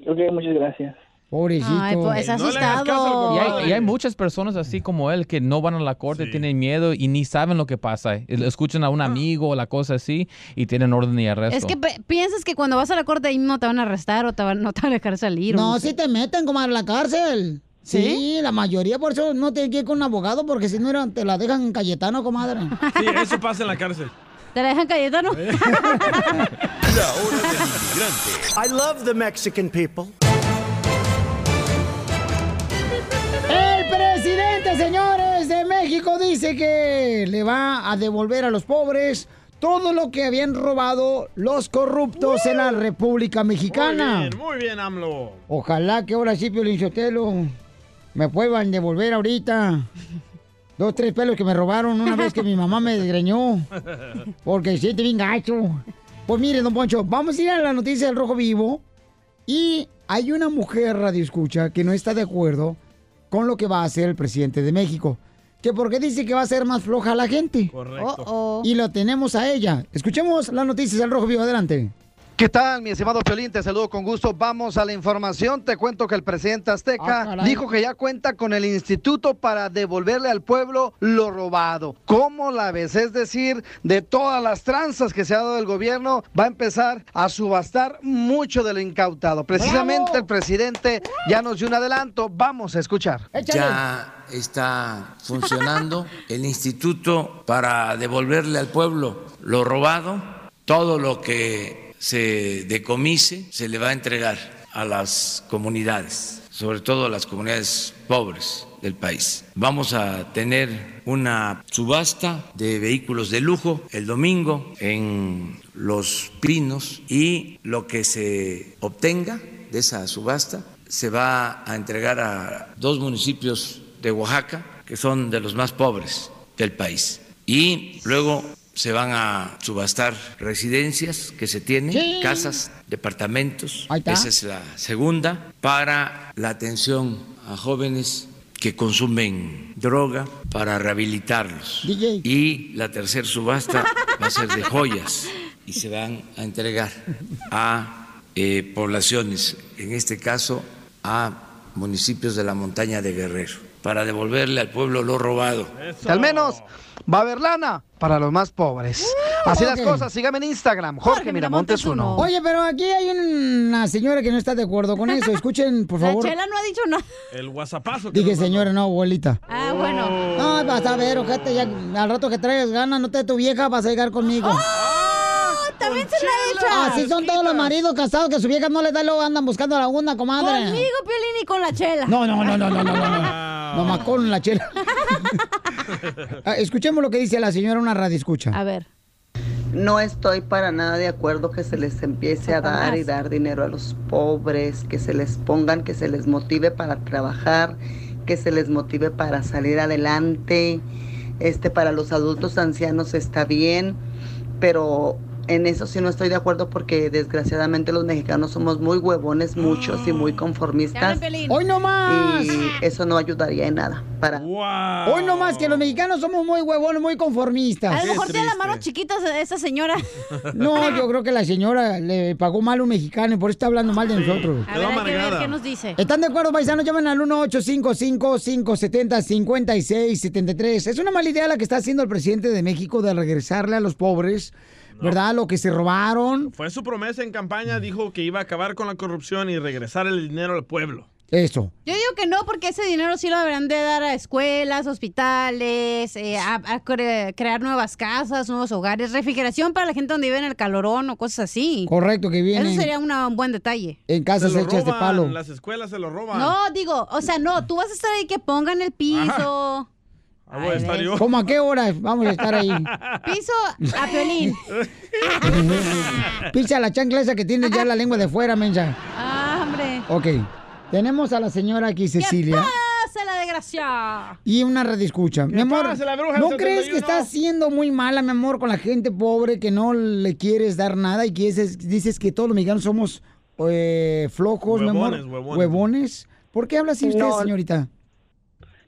Ok, muchas gracias. Pobrecito. Ay, pues, es asustado. Y hay, y hay muchas personas así como él que no van a la corte, tienen miedo y ni saben lo que pasa. Escuchan a un amigo o la cosa así y tienen orden y arresto. Es que piensas que cuando vas a la corte ahí mismo te van a arrestar o te van, no te van a dejar salir. No, sé. si te meten como a la cárcel. Sí, la mayoría por eso no tiene que ir con un abogado porque si no era- te la dejan en Cayetano, comadre. Sí, eso pasa en la cárcel. ¿Te la dejan Cayetano? <laughs> La hora del inmigrante. I love the Mexican people. Presidente, señores, de México dice que le va a devolver a los pobres todo lo que habían robado los corruptos en la República Mexicana. Muy bien, muy bien, AMLO. Ojalá que ahora sí, Piolín Sotelo, me puedan devolver ahorita dos, tres pelos que me robaron una vez que mi mamá me desgreñó. Porque siente bien gacho. Pues mire, don Poncho, vamos a ir a la noticia del Rojo Vivo. Y hay una mujer radio escucha que no está de acuerdo con lo que va a hacer el presidente de México. Que porque dice que va a ser más floja la gente. Correcto. Y lo tenemos a ella. Escuchemos las noticias del Rojo Vivo. Adelante. ¿Qué tal, mi estimado Piolín? Te saludo con gusto. Vamos a la información. Te cuento que el presidente Ah, Azteca caray. dijo que ya cuenta con el instituto para devolverle al pueblo lo robado. ¿Cómo la ves? Es decir, de todas las tranzas que se ha dado del gobierno, va a empezar a subastar mucho de lo incautado. Precisamente el presidente ya nos dio un adelanto. Vamos a escuchar. Ya está funcionando <laughs> el instituto para devolverle al pueblo lo robado, todo lo que se decomise se le va a entregar a las comunidades, sobre todo a las comunidades pobres del país. Vamos a tener una subasta de vehículos de lujo el domingo en Los Pinos y lo que se obtenga de esa subasta se va a entregar a dos municipios de Oaxaca que son de los más pobres del país. Y luego se van a subastar residencias que se tienen, Sí. casas, departamentos. Esa es la segunda para la atención a jóvenes que consumen droga para rehabilitarlos. DJ. Y la tercera subasta va a ser de joyas y se van a entregar a eh, poblaciones, en este caso a municipios de la montaña de Guerrero, para devolverle al pueblo lo robado. Al menos va a haber lana para los más pobres. Así las cosas. Sígame en Instagram, Jorge Miramontes uno. Oye, pero aquí hay una señora que no está de acuerdo con eso. Escuchen, <laughs> por La favor. chela no ha dicho nada. El WhatsAppazo. que Dije señora, no, abuelita. Ah, bueno. No, vas a ver, ojete, ya al rato que traigas ganas, no te tu vieja, vas a llegar conmigo. ¡Oh! También se la he hecho. Así son todos los maridos casados que su vieja no les da y luego andan buscando a la una, comadre. Conmigo, Piolín, y con la chela. No, no, no, no, no, no, no, no. <laughs> Nomás con la chela. <laughs> Ah, Escuchemos lo que dice la señora, una radio escucha. A ver. No estoy para nada de acuerdo que se les empiece a dar y dar dinero a los pobres, que se les pongan, que se les motive para trabajar, que se les motive para salir adelante. Este para los adultos ancianos está bien, pero en eso sí no estoy de acuerdo porque desgraciadamente los mexicanos somos muy huevones muchos y muy conformistas. Hoy no más. Y eso no ayudaría en nada para Hoy no más que los mexicanos somos muy huevones, muy conformistas. A lo mejor tiene las manos chiquitas de esa señora. <laughs> No, yo creo que la señora le pagó mal a un mexicano y por eso está hablando mal de nosotros. A ver, hay que ver qué nos dice. ¿Están de acuerdo, paisanos? Llamen al 1-855-570-5673. Es una mala idea la que está haciendo el presidente de México de regresarle a los pobres, ¿verdad? Lo que se robaron. Fue su promesa en campaña, dijo que iba a acabar con la corrupción y regresar el dinero al pueblo. Eso. Yo digo que no, porque ese dinero sí lo deberán de dar a escuelas, hospitales, eh, a, a cre- crear nuevas casas, nuevos hogares, refrigeración para la gente donde vive en el calorón o cosas así. Correcto, que viene Eso sería una- un buen detalle. en casas Se lo hechas de roban, palo. Las escuelas se lo roban. No, digo, o sea, no, tú vas a estar ahí que pongan el piso. Ah, voy a estar yo. ¿Cómo a qué horas vamos a estar ahí? Piso a Piolín. <laughs> Pisa la chancla esa que tiene ya la lengua de fuera, mensa. Ah, hombre. Ok. Tenemos a la señora aquí, Cecilia. ¡Pasa la desgracia! Y una radio escucha. Mi amor, la bruja ¿no crees 71? que estás siendo muy mala, mi amor, con la gente pobre que no le quieres dar nada y que dices, dices que todos los mexicanos somos eh, flojos, mi amor? Huevones, huevones. ¿Huevones? ¿Por qué habla así usted, No. señorita?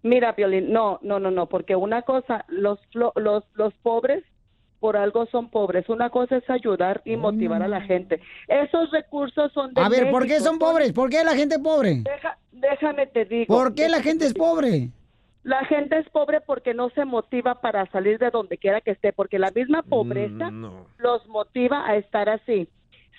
Mira, Piolín, no, no, no, no, porque una cosa, los, flo- los, los pobres por algo son pobres. Una cosa es ayudar y motivar a la gente. Esos recursos son de A ver, ¿por qué son pobres? ¿Por qué la gente es pobre? Deja- déjame te digo. ¿Por qué la gente es pobre? La gente es pobre porque no se motiva para salir de donde quiera que esté, porque la misma pobreza los motiva a estar así.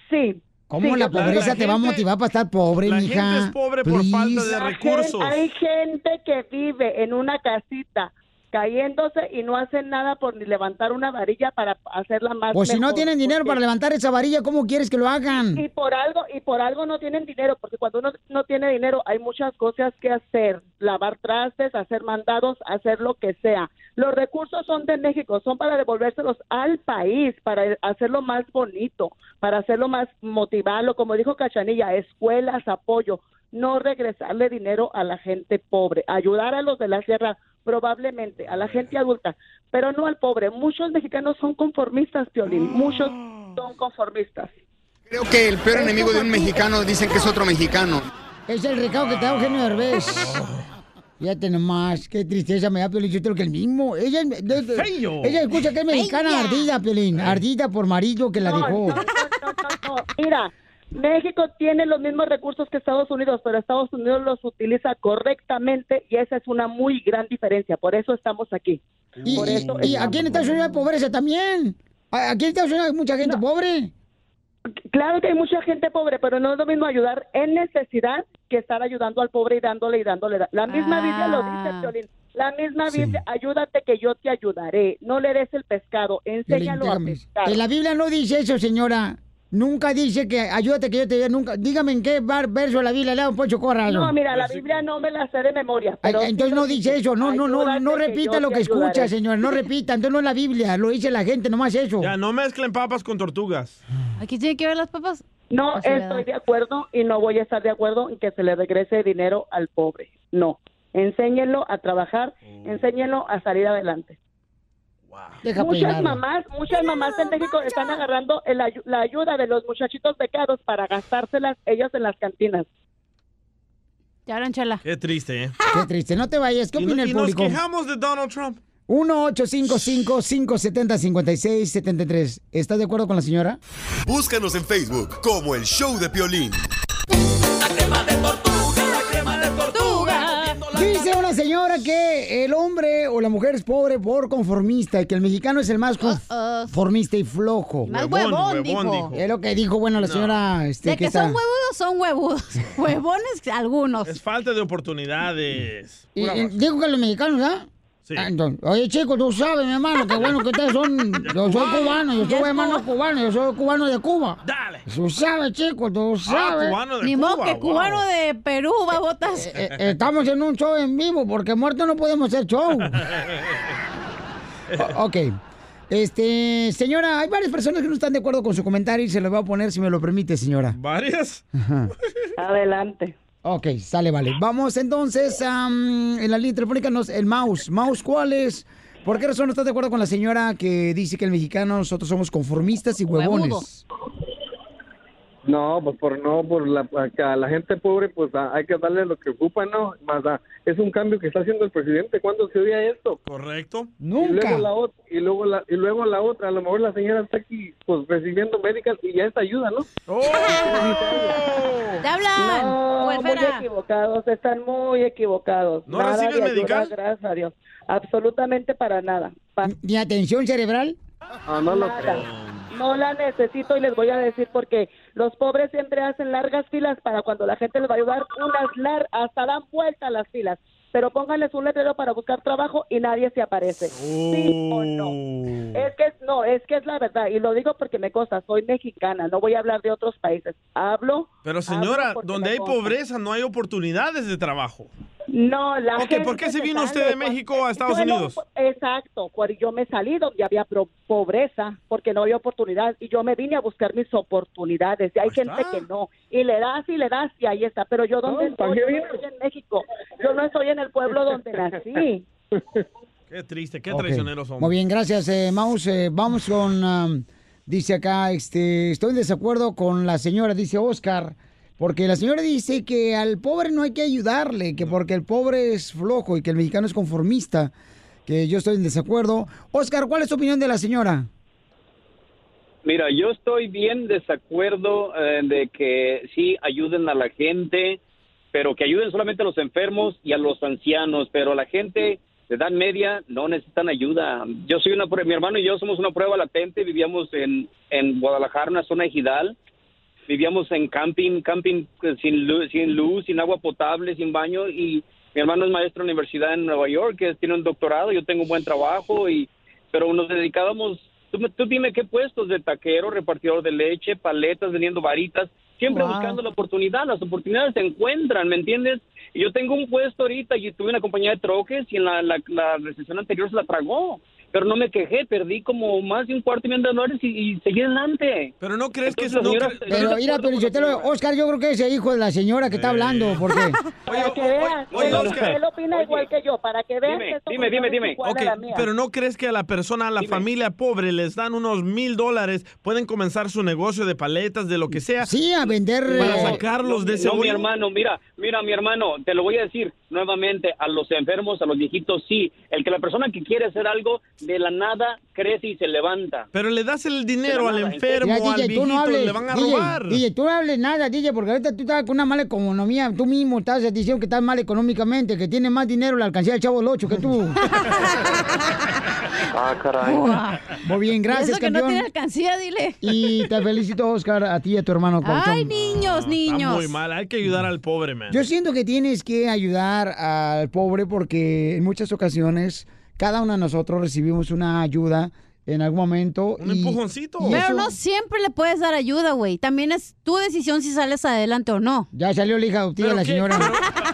Sí. ¿Cómo sí, la pobreza te va a motivar para estar pobre, la mija? gente es pobre por Please. La gen- hay gente que vive en una casita cayéndose y no hacen nada por ni levantar una varilla para hacerla más Pues si no tienen dinero porque- para levantar esa varilla, ¿cómo quieres que lo hagan? y por algo y por algo no tienen dinero porque cuando uno no tiene dinero hay muchas cosas que hacer lavar trastes hacer mandados hacer lo que sea los recursos son de México son para devolvérselos al país para hacerlo más bonito para hacerlo más motivarlo como dijo Cachanilla escuelas apoyo no regresarle dinero a la gente pobre ayudar a los de la sierra probablemente a la gente adulta pero no al pobre muchos mexicanos son conformistas Piolín muchos son conformistas Creo que el peor enemigo de un mexicano dicen que es otro mexicano. Es el recado que te da Eugenio Derbez. Fíjate nomás, qué tristeza me da Piolín, yo creo que el mismo. Ella, de- de- Feo. ella escucha que es mexicana Ella. ardida, Piolín. Ardida por marido que la No, dejó. no, no, no, no, no. Mira, México tiene los mismos recursos que Estados Unidos, pero Estados Unidos los utiliza correctamente y esa es una muy gran diferencia. Por eso estamos aquí. Y, Por eso y estamos. aquí en Estados Unidos hay pobreza también. A- Aquí en Estados Unidos hay mucha gente pobre. Claro que hay mucha gente pobre, pero no es lo mismo ayudar en necesidad que estar ayudando al pobre y dándole y dándole. La misma Biblia lo dice, Piolín. La misma Biblia, ayúdate que yo te ayudaré. No le des el pescado, enséñalo a dígame. pescar. En la Biblia no dice eso, señora. Nunca dice que ayúdate que yo te ayude. Nunca. Dígame en qué bar- verso de la Biblia le da un Poncho Corralo. No, mira, la Biblia no me la sé de memoria. Ay, entonces no dice eso, no, no, no, no repita lo que escucha, ayudaré. señor, no repita, entonces no es la Biblia, lo dice la gente, nomás eso. Ya, no mezclen papas con tortugas. ¿Aquí tiene que ver las papas? No estoy de acuerdo y no voy a estar de acuerdo en que se le regrese dinero al pobre. No. Enséñenlo a trabajar, enséñenlo a salir adelante. Deja muchas peinarlo. mamás, muchas mamás en México están agarrando el la ayuda de los muchachitos becados para gastárselas ellos en las cantinas. Ya, Chela. Qué triste, ¿eh? Qué triste, no te vayas, ¿qué Y, opina y el nos público? quejamos de Donald Trump. 1-855-570-5673. ¿Estás de acuerdo con la señora? Búscanos en Facebook como el show de Piolín. Señora que el hombre o la mujer es pobre por conformista y que el mexicano es el más conformista y flojo. Más Huevón, huevón, huevón, dijo. dijo. Es lo que dijo, bueno, la señora... Este, De que está- son huevudos, son huevudos. <laughs> Huevones algunos. Es falta de oportunidades. Y, dijo que los mexicanos, ¿ah? Sí. Ah, entonces, Oye, chico, tú sabes, mi hermano, que bueno que ustedes son... <laughs> Yo soy cubano, yo soy hermano cubano, yo soy cubano de Cuba. Dale. Tú sabes, chico, tú sabes. cubano de Ni modo Cuba, que wow. cubano de Perú, babotas. Eh, eh, estamos en un show en vivo, porque muertos no podemos hacer show. <laughs> O- ok. Este, señora, hay varias personas que no están de acuerdo con su comentario y se lo voy a poner si me lo permite, señora. ¿Varias? Ajá. Adelante. Ok, sale, vale. Vamos entonces am, en la línea telefónica, nos, el mouse. Mouse, ¿cuál es? ¿Por qué razón no estás de acuerdo con la señora que dice que el mexicano nosotros somos conformistas y huevones? No, pues por no, por la, que a la gente pobre, pues a- hay que darle lo que ocupa, ¿no? Más a- es un cambio que está haciendo el presidente. ¿Cuándo se oía esto? Correcto. Y luego, la, ot- y, luego la, y luego la otra, a lo mejor la señora está aquí, pues recibiendo médicas y ya es ayuda, ¿no? <laughs> ¡Te hablan! No, muy equivocados, están muy equivocados. ¿No nada recibes de ayuda, medical? gracias a Dios. Absolutamente para nada. Pa- ¿Ni atención cerebral? Ah, no lo Nada. No la necesito y les voy a decir porque los pobres siempre hacen largas filas para cuando la gente les va a ayudar, unas lar hasta dan vuelta las filas. Pero pónganles un letrero para buscar trabajo y nadie se aparece. ¿Sí o no? Es que es- no, es que es la verdad y lo digo porque me consta, soy mexicana, no voy a hablar de otros países. Hablo Pero señora, hablo donde hay consta. pobreza no hay oportunidades de trabajo. No, la Ok, gente ¿por qué se vino sale, usted de pues, México a Estados yo no- Unidos? exacto, yo me salí donde había pro- pobreza, porque no había oportunidad, y yo me vine a buscar mis oportunidades, y hay gente que no, y le das y le das, y ahí está, pero yo donde No, ¿para estoy, yo no estoy en México, yo no estoy en el pueblo donde nací. <laughs> Qué triste, qué Ok. traicioneros somos. Muy bien, gracias, eh, Mouse. Eh, vamos con, am, dice acá, este, estoy en desacuerdo con la señora, dice Oscar, porque la señora dice que al pobre no hay que ayudarle, que porque el pobre es flojo y que el mexicano es conformista, que yo estoy en desacuerdo. Oscar, ¿cuál es tu opinión de la señora? Mira, yo estoy bien desacuerdo eh, de que sí ayuden a la gente, pero que ayuden solamente a los enfermos y a los ancianos, pero la gente de edad media no necesitan ayuda. Yo soy una prue- mi hermano y yo somos una prueba latente, vivíamos en, en Guadalajara, una zona ejidal, vivíamos en camping, camping eh, sin luz, sin luz, sin agua potable, sin baño y mi hermano es maestro en la universidad en Nueva York, que tiene un doctorado, yo tengo un buen trabajo y pero nos dedicábamos Tú, tú dime qué puestos de taquero, repartidor de leche, paletas, vendiendo varitas, siempre Wow. buscando la oportunidad. Las oportunidades se encuentran, ¿me entiendes? Yo tengo un puesto ahorita y tuve una compañía de troques y en la, la, la recesión anterior se la tragó. Pero no me quejé, perdí como más de un cuarto de millón de dólares y, y seguí adelante. Pero no crees que no Pero mira, pero yo te lo- Oscar, yo creo que es el hijo de la señora que está hablando, porque... <laughs> Para que veas, oye, él, Oscar. él opina igual que yo, para que veas que esta opinión es igual a Ok, la mía. pero ¿no crees que a la persona, a la familia pobre, les dan unos mil dólares, pueden comenzar su negocio de paletas, de lo que sea? Sí, a vender... Para No, sacarlos de ese No, mi hermano, mira, mira, mi hermano, te lo voy a decir nuevamente, a los enfermos, a los viejitos, sí. El que la persona que quiere hacer algo, de la nada crece y se levanta. Pero le das el dinero al nada, enfermo, Ya, al DJ, viejito, tú no hables, le van a DJ, robar. DJ, tú no hables nada, DJ, porque ahorita tú estás con una mala economía. Tú mismo estás diciendo que estás mal económicamente, que tiene más dinero la alcancía del Chavo del Ocho que tú. <laughs> Ah, caray. Muy bien, gracias, Eso que no campeón. tiene alcancía, dile. Y te felicito, Oscar, a ti y a tu hermano. Ay, niños, niños. Está muy mal, hay que ayudar al pobre, man. Yo siento que tienes que ayudar al pobre porque en muchas ocasiones cada uno de nosotros recibimos una ayuda en algún momento. Un y- empujoncito. y Pero eso- no siempre le puedes dar ayuda, güey. También es tu decisión si sales adelante o no. Ya salió la hija adoptiva la qué? señora.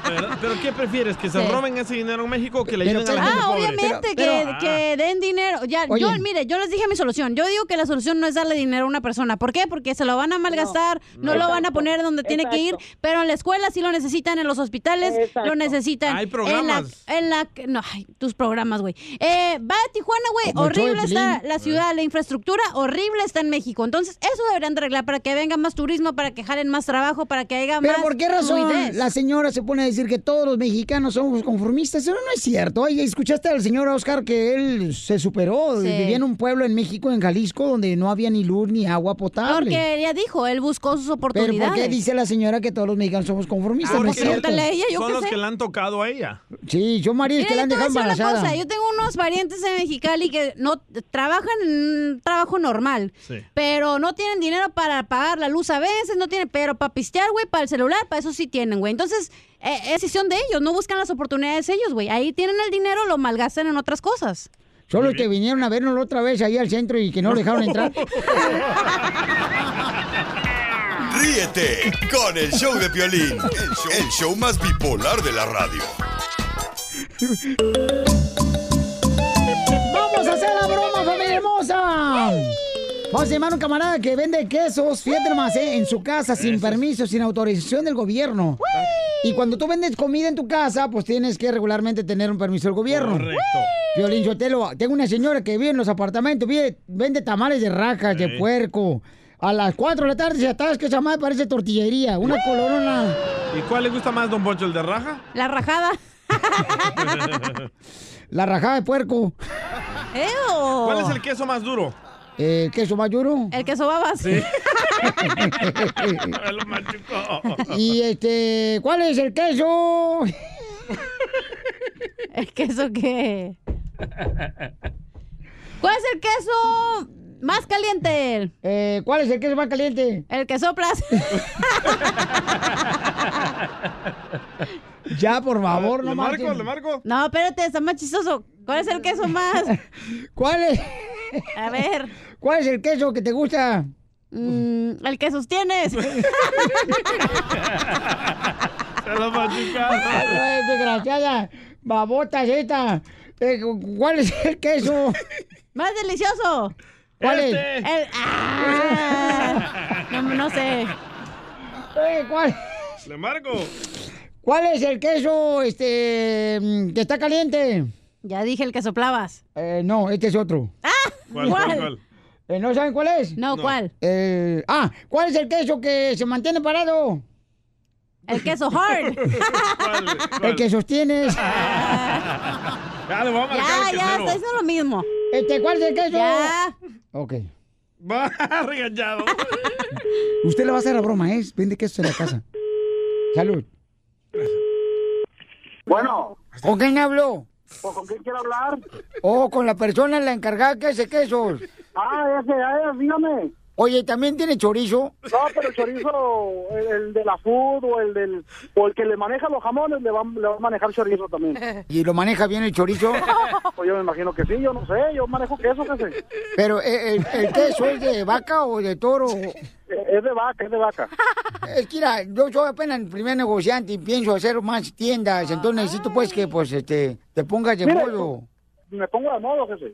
Pero, pero ¿qué prefieres? ¿Que se Sí. roben ese dinero en México o que le Pero- ayuden a la gente Ah, pobre? obviamente Pero- que, que den dinero. Ya, Oye. yo, mire, yo les dije mi solución. Yo digo que la solución no es darle dinero a una persona. ¿Por qué? Porque se lo van a malgastar, no, lo van a poner donde tiene que ir, pero en la escuela sí lo necesitan, en los hospitales Exacto. lo necesitan. Hay En programas. la, en la, no, ay, tus programas, güey. Eh, va a Tijuana, güey, horrible está La ciudad, la infraestructura horrible está en México. Entonces, eso deberían de arreglar para que venga más turismo, para que jalen más trabajo, para que haya Pero más ¿por qué razón fluidez. la señora se pone a decir que todos los mexicanos somos conformistas? Eso no es cierto. Oye, ¿escuchaste al señor Oscar que él se superó? Sí. Vivía en un pueblo en México, en Jalisco, donde no había ni luz ni agua potable. Porque ella dijo, él buscó sus Pero oportunidades. ¿por qué dice la señora que todos los mexicanos somos conformistas? Ah, no es cierto. pregúntale a ella, yo Son qué los sé. que le han tocado a ella. Sí, yo maridos Mira, que la han dejado embarazada. cosa, yo tengo unos parientes en Mexicali que no trabajan en un trabajo normal, Sí. pero no tienen dinero para pagar la luz a veces, no tienen, pero para pistear, güey, para el celular, para eso sí tienen, güey. Entonces, eh, es decisión de ellos, no buscan las oportunidades ellos, güey. Ahí tienen el dinero, lo malgastan en otras cosas. Son los que vinieron a vernos la otra vez ahí al centro y que no lo dejaron entrar. <laughs> Ríete con el show de Piolín, el show, el show más bipolar de la radio. ¡Vamos a! Vamos llamar a un camarada que vende quesos, fíjate nomás, ¿eh? en su casa, sin permiso, sin autorización del gobierno. Y cuando tú vendes comida en tu casa, pues tienes que regularmente tener un permiso del gobierno. Correcto. Violín Sotelo, tengo una señora que vive en los apartamentos, vive- vende tamales de rajas, de puerco. A las 4 de la tarde se atasca, esa madre parece tortillería, una colorona. ¿Y cuál le gusta más, don Poncho, el de raja? La rajada. <laughs> <laughs> <laughs> La rajada de puerco. ¿Cuál es el queso más duro? Eh, ¿Queso más duro? El queso babas. Sí. <laughs> Lo machucó. Y este, ¿cuál es el queso? <laughs> ¿El queso qué? ¿Cuál es el queso más caliente? Eh, ¿Cuál es el queso más caliente? El que soplas. <laughs> Ya, por favor, no ¿Le marco? marchen. ¿Le marco? No, espérate, está más chistoso. ¿Cuál es el queso más? <laughs> ¿Cuál es? A ver. ¿Cuál es el queso que te gusta? Mm, el que sostienes. <laughs> Se lo machucaron. Ay, desgraciada, babota esta. Eh, ¿Cuál es el queso? Más delicioso. ¿Cuál Este. es? El- ah. no, no sé. Eh, ¿cuál, ¿Le marco? Cuál es el queso este, mm, que está caliente? Ya dije el que soplabas. Eh, no, este es otro. ¿Cuál, cuál, cuál? Eh, ¿No saben cuál es? No, ¿cuál? Eh, ah, ¿cuál es el queso que se mantiene parado? El queso hard. <laughs> ¿Cuál? El que sostienes. <laughs> Ya le voy a marcar ya, al ya, está diciendo lo mismo. Este, ¿cuál es el queso? Ya. Ok. Va <laughs> regañado. Usted le va a hacer la broma, ¿eh? Vende queso en la casa. Salud. Bueno, ¿Con quién habló? ¿o ¿con quién quiere hablar? Oh, con la persona, la encargada que hace quesos. Ah, ese, ah, dígame. Oye, ¿también tiene chorizo? No, pero el chorizo, el, el de la food o el del, o el que le maneja los jamones le va, le va a manejar chorizo también. <laughs> ¿Y lo maneja bien el chorizo? <laughs> Pues yo me imagino que sí, yo no sé, yo manejo queso, qué sé. Pero, ¿el, el- el queso es de vaca o de toro? Es de vaca, es de vaca. Es que, mira, yo soy apenas el primer negociante y pienso hacer más tiendas. Entonces necesito, pues, que, pues, este, te pongas de Mire, modo. Me pongo de modo, jefe.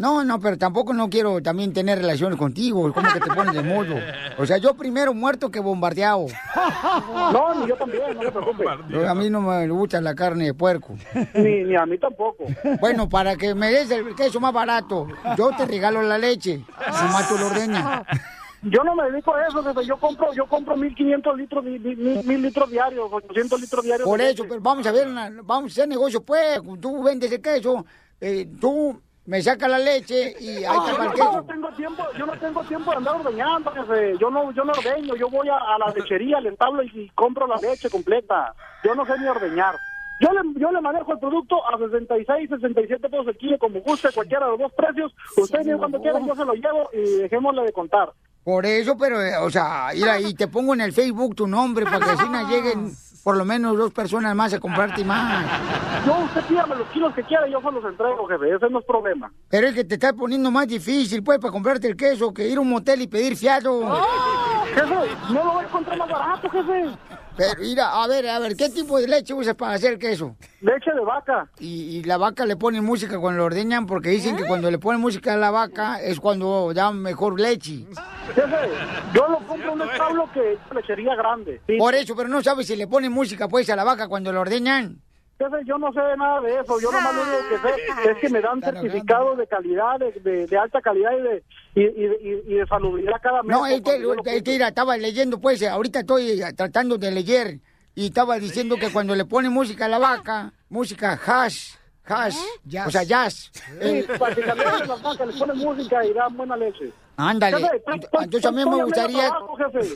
No, no, pero tampoco no quiero también tener relaciones contigo. ¿Cómo que te pones de modo? O sea, yo primero muerto que bombardeado. No, ni yo también, no se <laughs> preocupe. A mí no me gusta la carne de puerco. Ni, ni a mí tampoco. Bueno, para que me des el queso más barato, yo te regalo la leche. Si más tú lo ordeñas. Yo no me dedico a eso, jefe. Yo compro, yo compro 1500 litros, mil, mil litros diarios, 800 litros diarios. Por eso, pero vamos a ver, una- vamos a hacer negocio, pues. Tú vendes el queso, eh, tú me sacas la leche y <laughs> ahí va el yo no tengo tiempo, yo no tengo tiempo de andar ordeñando. Yo no, yo no ordeño, yo voy a, a la lechería, al establo y, y compro la leche completa. Yo no sé ni ordeñar. Yo le, yo le manejo el producto a 66, 67 pesos el kilo, como guste, cualquiera de los dos precios. Usted viene cuando quiera, yo se lo llevo y dejémosle de contar. Por eso, pero, eh, o sea, mira, y te pongo en el Facebook tu nombre para que así no lleguen por lo menos dos personas más a comprarte más. <laughs> Yo, usted pídame los kilos que quiera y yo se los entrego, jefe. Ese no es problema. Pero es que te está poniendo más difícil, pues, para comprarte el queso que ir a un motel y pedir fiado. <laughs> Jefe, no lo voy a encontrar más barato, jefe. Pero mira, a ver, a ver, ¿qué tipo de leche usas para hacer queso? Leche de vaca. Y, y la vaca le ponen música cuando lo ordeñan porque dicen que cuando le ponen música a la vaca es cuando da mejor leche. Jefe, yo lo compro en un establo que lechería grande. ¿sí? Por eso, pero no sabes si le ponen música pues a la vaca cuando lo ordeñan. Jefe, yo no sé nada de eso. Yo nomás lo único que sé <laughs> es que me dan certificados de calidad, de, de- de alta calidad y de, y, y- y- de salubridad cada mes. No, es que, es que, estaba leyendo pues, ahorita estoy eh, tratando de leer y estaba diciendo que cuando le ponen música a la vaca, música hash, hash, o sea, jazz. eh, Sí, para que también las vacas les ponen música y dan buena leche. Ándale. Estoy- estoy- Entonces a mí estoy me gustaría,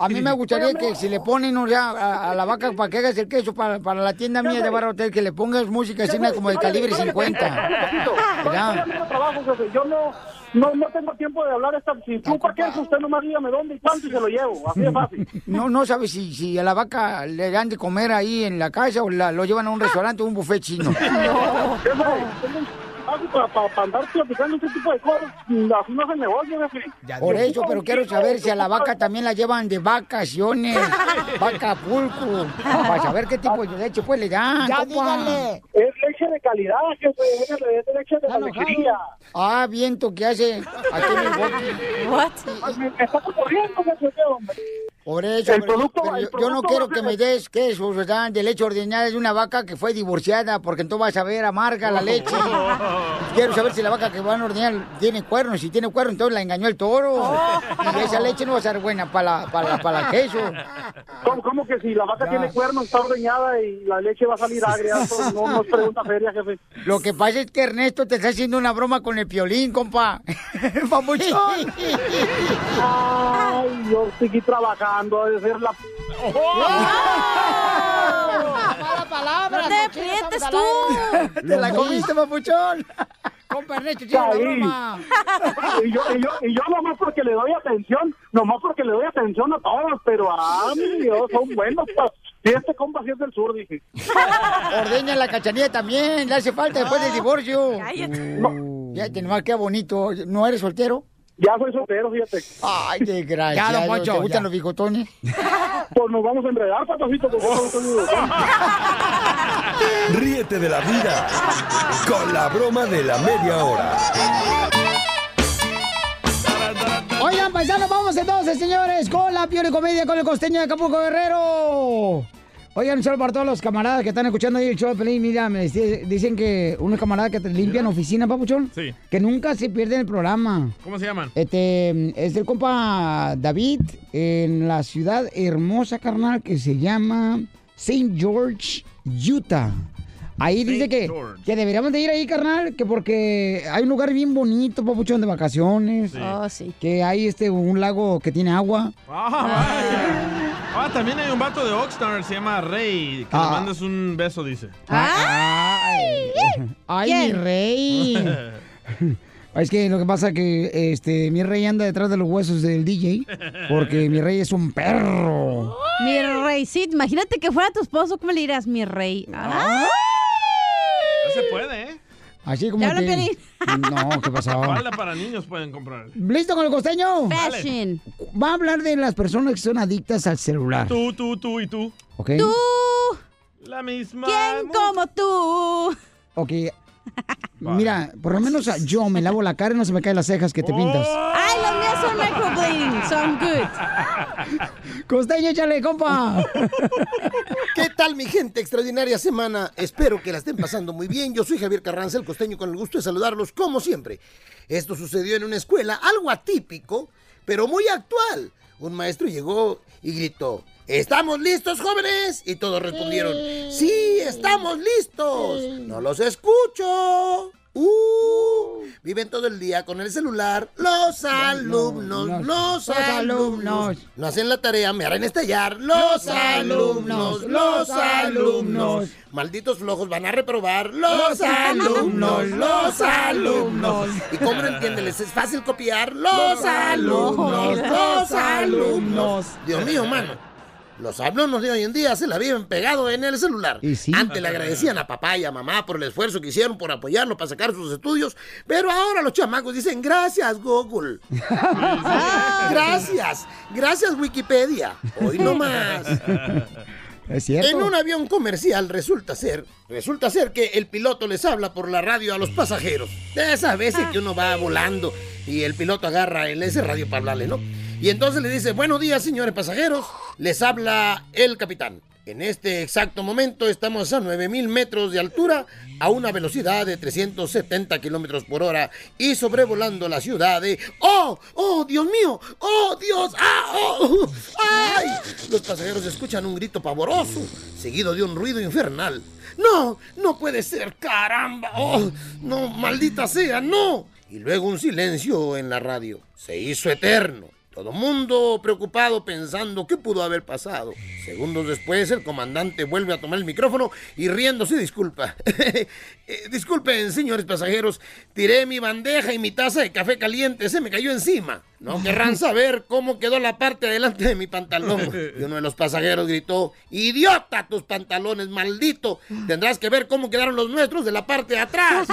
a mí me gustaría que si le ponen a, a la vaca para que hagas el queso para, para la tienda mía de Barra Hotel, que le pongas música así como de calibre 50. Estoy ¿verdad? a medio trabajo, jefe. Yo no, no, no tengo tiempo de hablar esta... Si tú para qué, usted nomás dígame dónde y cuánto y se lo llevo. Así de fácil. No, no sabes si, si a la vaca le dan de comer ahí en la casa o la, lo llevan a un restaurante o un buffet chino. <laughs> No, <laughs> espacio para, para, para andar platicando este tipo de cosas. Así no se negocia, jefe. Por eso, pero quiero saber si a la vaca también la llevan de vacaciones, <laughs> vaca pulco, para saber qué tipo de leche pues le dan. Ya dígale. Es leche de calidad, jefe, es leche de la lechería. Ah, viento, ¿qué hace? Aquí en Milwaukee. What? Me, me está corriendo, jefe, ¿qué, hombre? Por eso, El pero- producto- pero el yo, yo no quiero que me des queso, ¿verdad? De leche ordeñada de una vaca que fue divorciada, porque entonces vas a ver amarga la leche. <laughs> Quiero saber si la vaca que van a ordeñar tiene cuernos. Si tiene cuernos, entonces la engañó el toro. Y esa leche no va a ser buena para para para el queso. ¿Cómo, cómo que si la vaca Ya. tiene cuernos, está ordeñada y la leche va a salir agria? <laughs> No, no es pregunta seria, jefe. Lo que pasa es que Ernesto te está haciendo una broma con el piolín, compa. <laughs> Papuchón. Ay, yo seguí trabajando, de ser la... ¡Mala palabra! No te aprietes tú. Te la comiste, papuchón. Compa Ernesto, tiene la Ahí. broma. y, yo, y, yo, y yo nomás porque le doy atención, nomás porque le doy atención a todos, pero ah, mi Dios, son buenos. pa. Y este compa sí es del sur, dije. Ordeña la cachanilla también, le hace falta después del divorcio. Cállate. Ya te nomás queda bonito. ¿No eres soltero? Ya soy soltero, fíjate. Ay, desgraciado. Ya, don Poncho, ¿Te gustan ya. los bigotones? Pues nos vamos a enredar, patacito, porque estoy bigotón. <laughs> Ríete de la vida con la broma de la media hora. Oigan, paisanos, vamos entonces, señores, con la Pior y Comedia con el costeño de Acapulco Guerrero. Oigan, un saludo para todos los camaradas que están escuchando ahí el show de Pelín. Mira, me dice- dicen que unos camaradas que te limpian oficina, papuchón. Sí. Que nunca se pierden el programa. ¿Cómo se llaman? Este, es del compa David en la ciudad hermosa, carnal, que se llama St. George, Utah. Ahí dice que, que deberíamos de ir ahí, carnal, que porque hay un lugar bien bonito, papuchón, de vacaciones. Sí. Oh, sí. Que hay este, un lago que tiene agua. Ah, vaya. Ah, también hay un vato de Oxnard, se llama Rey, que Ah. le mandas un beso, dice. ¡Ay! ¡Ay, mi rey! <laughs> Es que lo que pasa que este mi rey anda detrás de los huesos del DJ porque mi rey es un perro. Mi rey, sí, imagínate que fuera tu esposo, ¿cómo le dirás, mi rey? Ah. No se puede. Así como Ya que-. <laughs> No, ¿qué pasó? Falda para niños pueden comprar. ¿Listo con el costeño? Fashion. Va a hablar de las personas que son adictas al celular. Tú, tú, tú y tú. ¿Ok? Tú. La misma. ¿Quién como tú? Ok. Mira, por lo menos yo me lavo la cara y no se me caen las cejas que te pintas. Ay, los míos son microblading, son good. Costeño, échale, compa. <laughs> ¿Qué tal mi gente? Extraordinaria semana. Espero que la estén pasando muy bien. Yo soy Javier Carranza, el costeño, con el gusto de saludarlos como siempre. Esto sucedió en una escuela, algo atípico, pero muy actual. Un maestro llegó y gritó, ¿estamos listos, jóvenes? Y todos respondieron, sí, estamos listos. No los escucho. Uh, viven todo el día con el celular. Los alumnos, los, los alumnos. alumnos. No hacen la tarea, me harán estallar. Los alumnos, los alumnos. Malditos flojos van a reprobar. Los alumnos, los alumnos. ¿Y cómo no entienden? Les es fácil copiar. Los alumnos, los alumnos. Dios mío, mano. Los alumnos de hoy en día se la viven pegado en el celular. Antes le agradecían a papá y a mamá por el esfuerzo que hicieron por apoyarlo para sacar sus estudios, pero ahora los chamacos dicen gracias Google. <laughs> gracias, gracias Wikipedia. Hoy no más. Es cierto. En un avión comercial resulta ser, resulta ser que el piloto les habla por la radio a los pasajeros. De esas veces que uno va volando y el piloto agarra el ese radio para hablarle, ¿no? Y entonces le dice, buenos días, señores pasajeros, les habla el capitán. En este exacto momento estamos a 9000 metros de altura a una velocidad de 370 kilómetros por hora y sobrevolando la ciudad de. ¡Oh! ¡Oh, Dios mío! ¡Oh, Dios! ¡Ah! ¡Oh! ¡Ay! Los pasajeros escuchan un grito pavoroso, seguido de un ruido infernal. ¡No! ¡No puede ser! ¡Caramba! ¡Oh! ¡No! ¡Maldita sea! ¡No! Y luego un silencio en la radio. Se hizo eterno. Todo mundo preocupado pensando qué pudo haber pasado. Segundos después, el comandante vuelve a tomar el micrófono y riéndose disculpa. <laughs> Eh, disculpen, señores pasajeros, tiré mi bandeja y mi taza de café caliente, se me cayó encima. No <laughs> querrán saber cómo quedó la parte de adelante de mi pantalón. <laughs> Y uno de los pasajeros gritó, idiota tus pantalones, maldito. Tendrás que ver cómo quedaron los nuestros de la parte de atrás.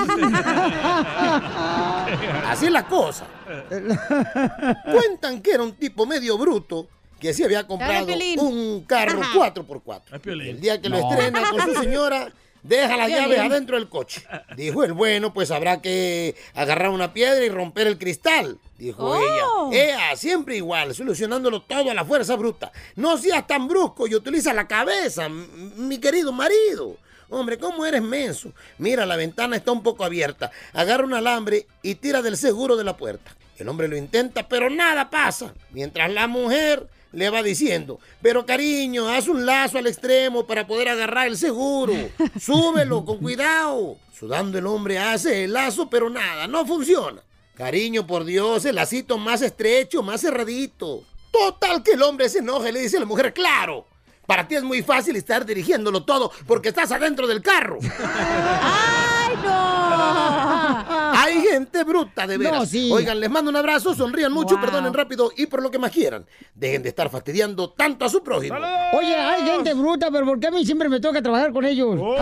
Así es la cosa. <laughs> Cuentan que era un tipo medio bruto que se había comprado un carro Ajá. 4x4. El día que lo No. estrena con su señora, Deja las llaves adentro del coche. Dijo el bueno, pues habrá que agarrar una piedra y romper el cristal. Dijo Oh. ella. Ea, siempre igual, solucionándolo todo a la fuerza bruta. No seas tan brusco y utiliza la cabeza, mi querido marido. Hombre, ¿cómo eres menso? Mira, la ventana está un poco abierta. Agarra un alambre y tira del seguro de la puerta. El hombre lo intenta, pero nada pasa. Mientras la mujer le va diciendo, pero cariño, haz un lazo al extremo para poder agarrar el seguro. <laughs> Súbelo con cuidado. Sudando el hombre hace el lazo, pero nada, no funciona. Cariño, por Dios, el lacito más estrecho, más cerradito. Total que el hombre se enoja y le dice a la mujer, claro, para ti es muy fácil estar dirigiéndolo todo porque estás adentro del carro. <laughs> ¡Ay, no! <laughs> Hay gente bruta, de veras. No, sí. Oigan, les mando un abrazo, sonrían mucho, perdonen rápido y por lo que más quieran. Dejen de estar fastidiando tanto a su prójimo. Oye, hay gente bruta, pero ¿por qué a mí siempre me toca trabajar con ellos? ¡Oh!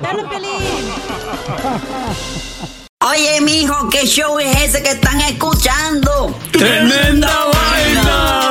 ¡Dale, <laughs> Oye, mijo, ¿qué show es ese que están escuchando? ¡Tremenda vaina!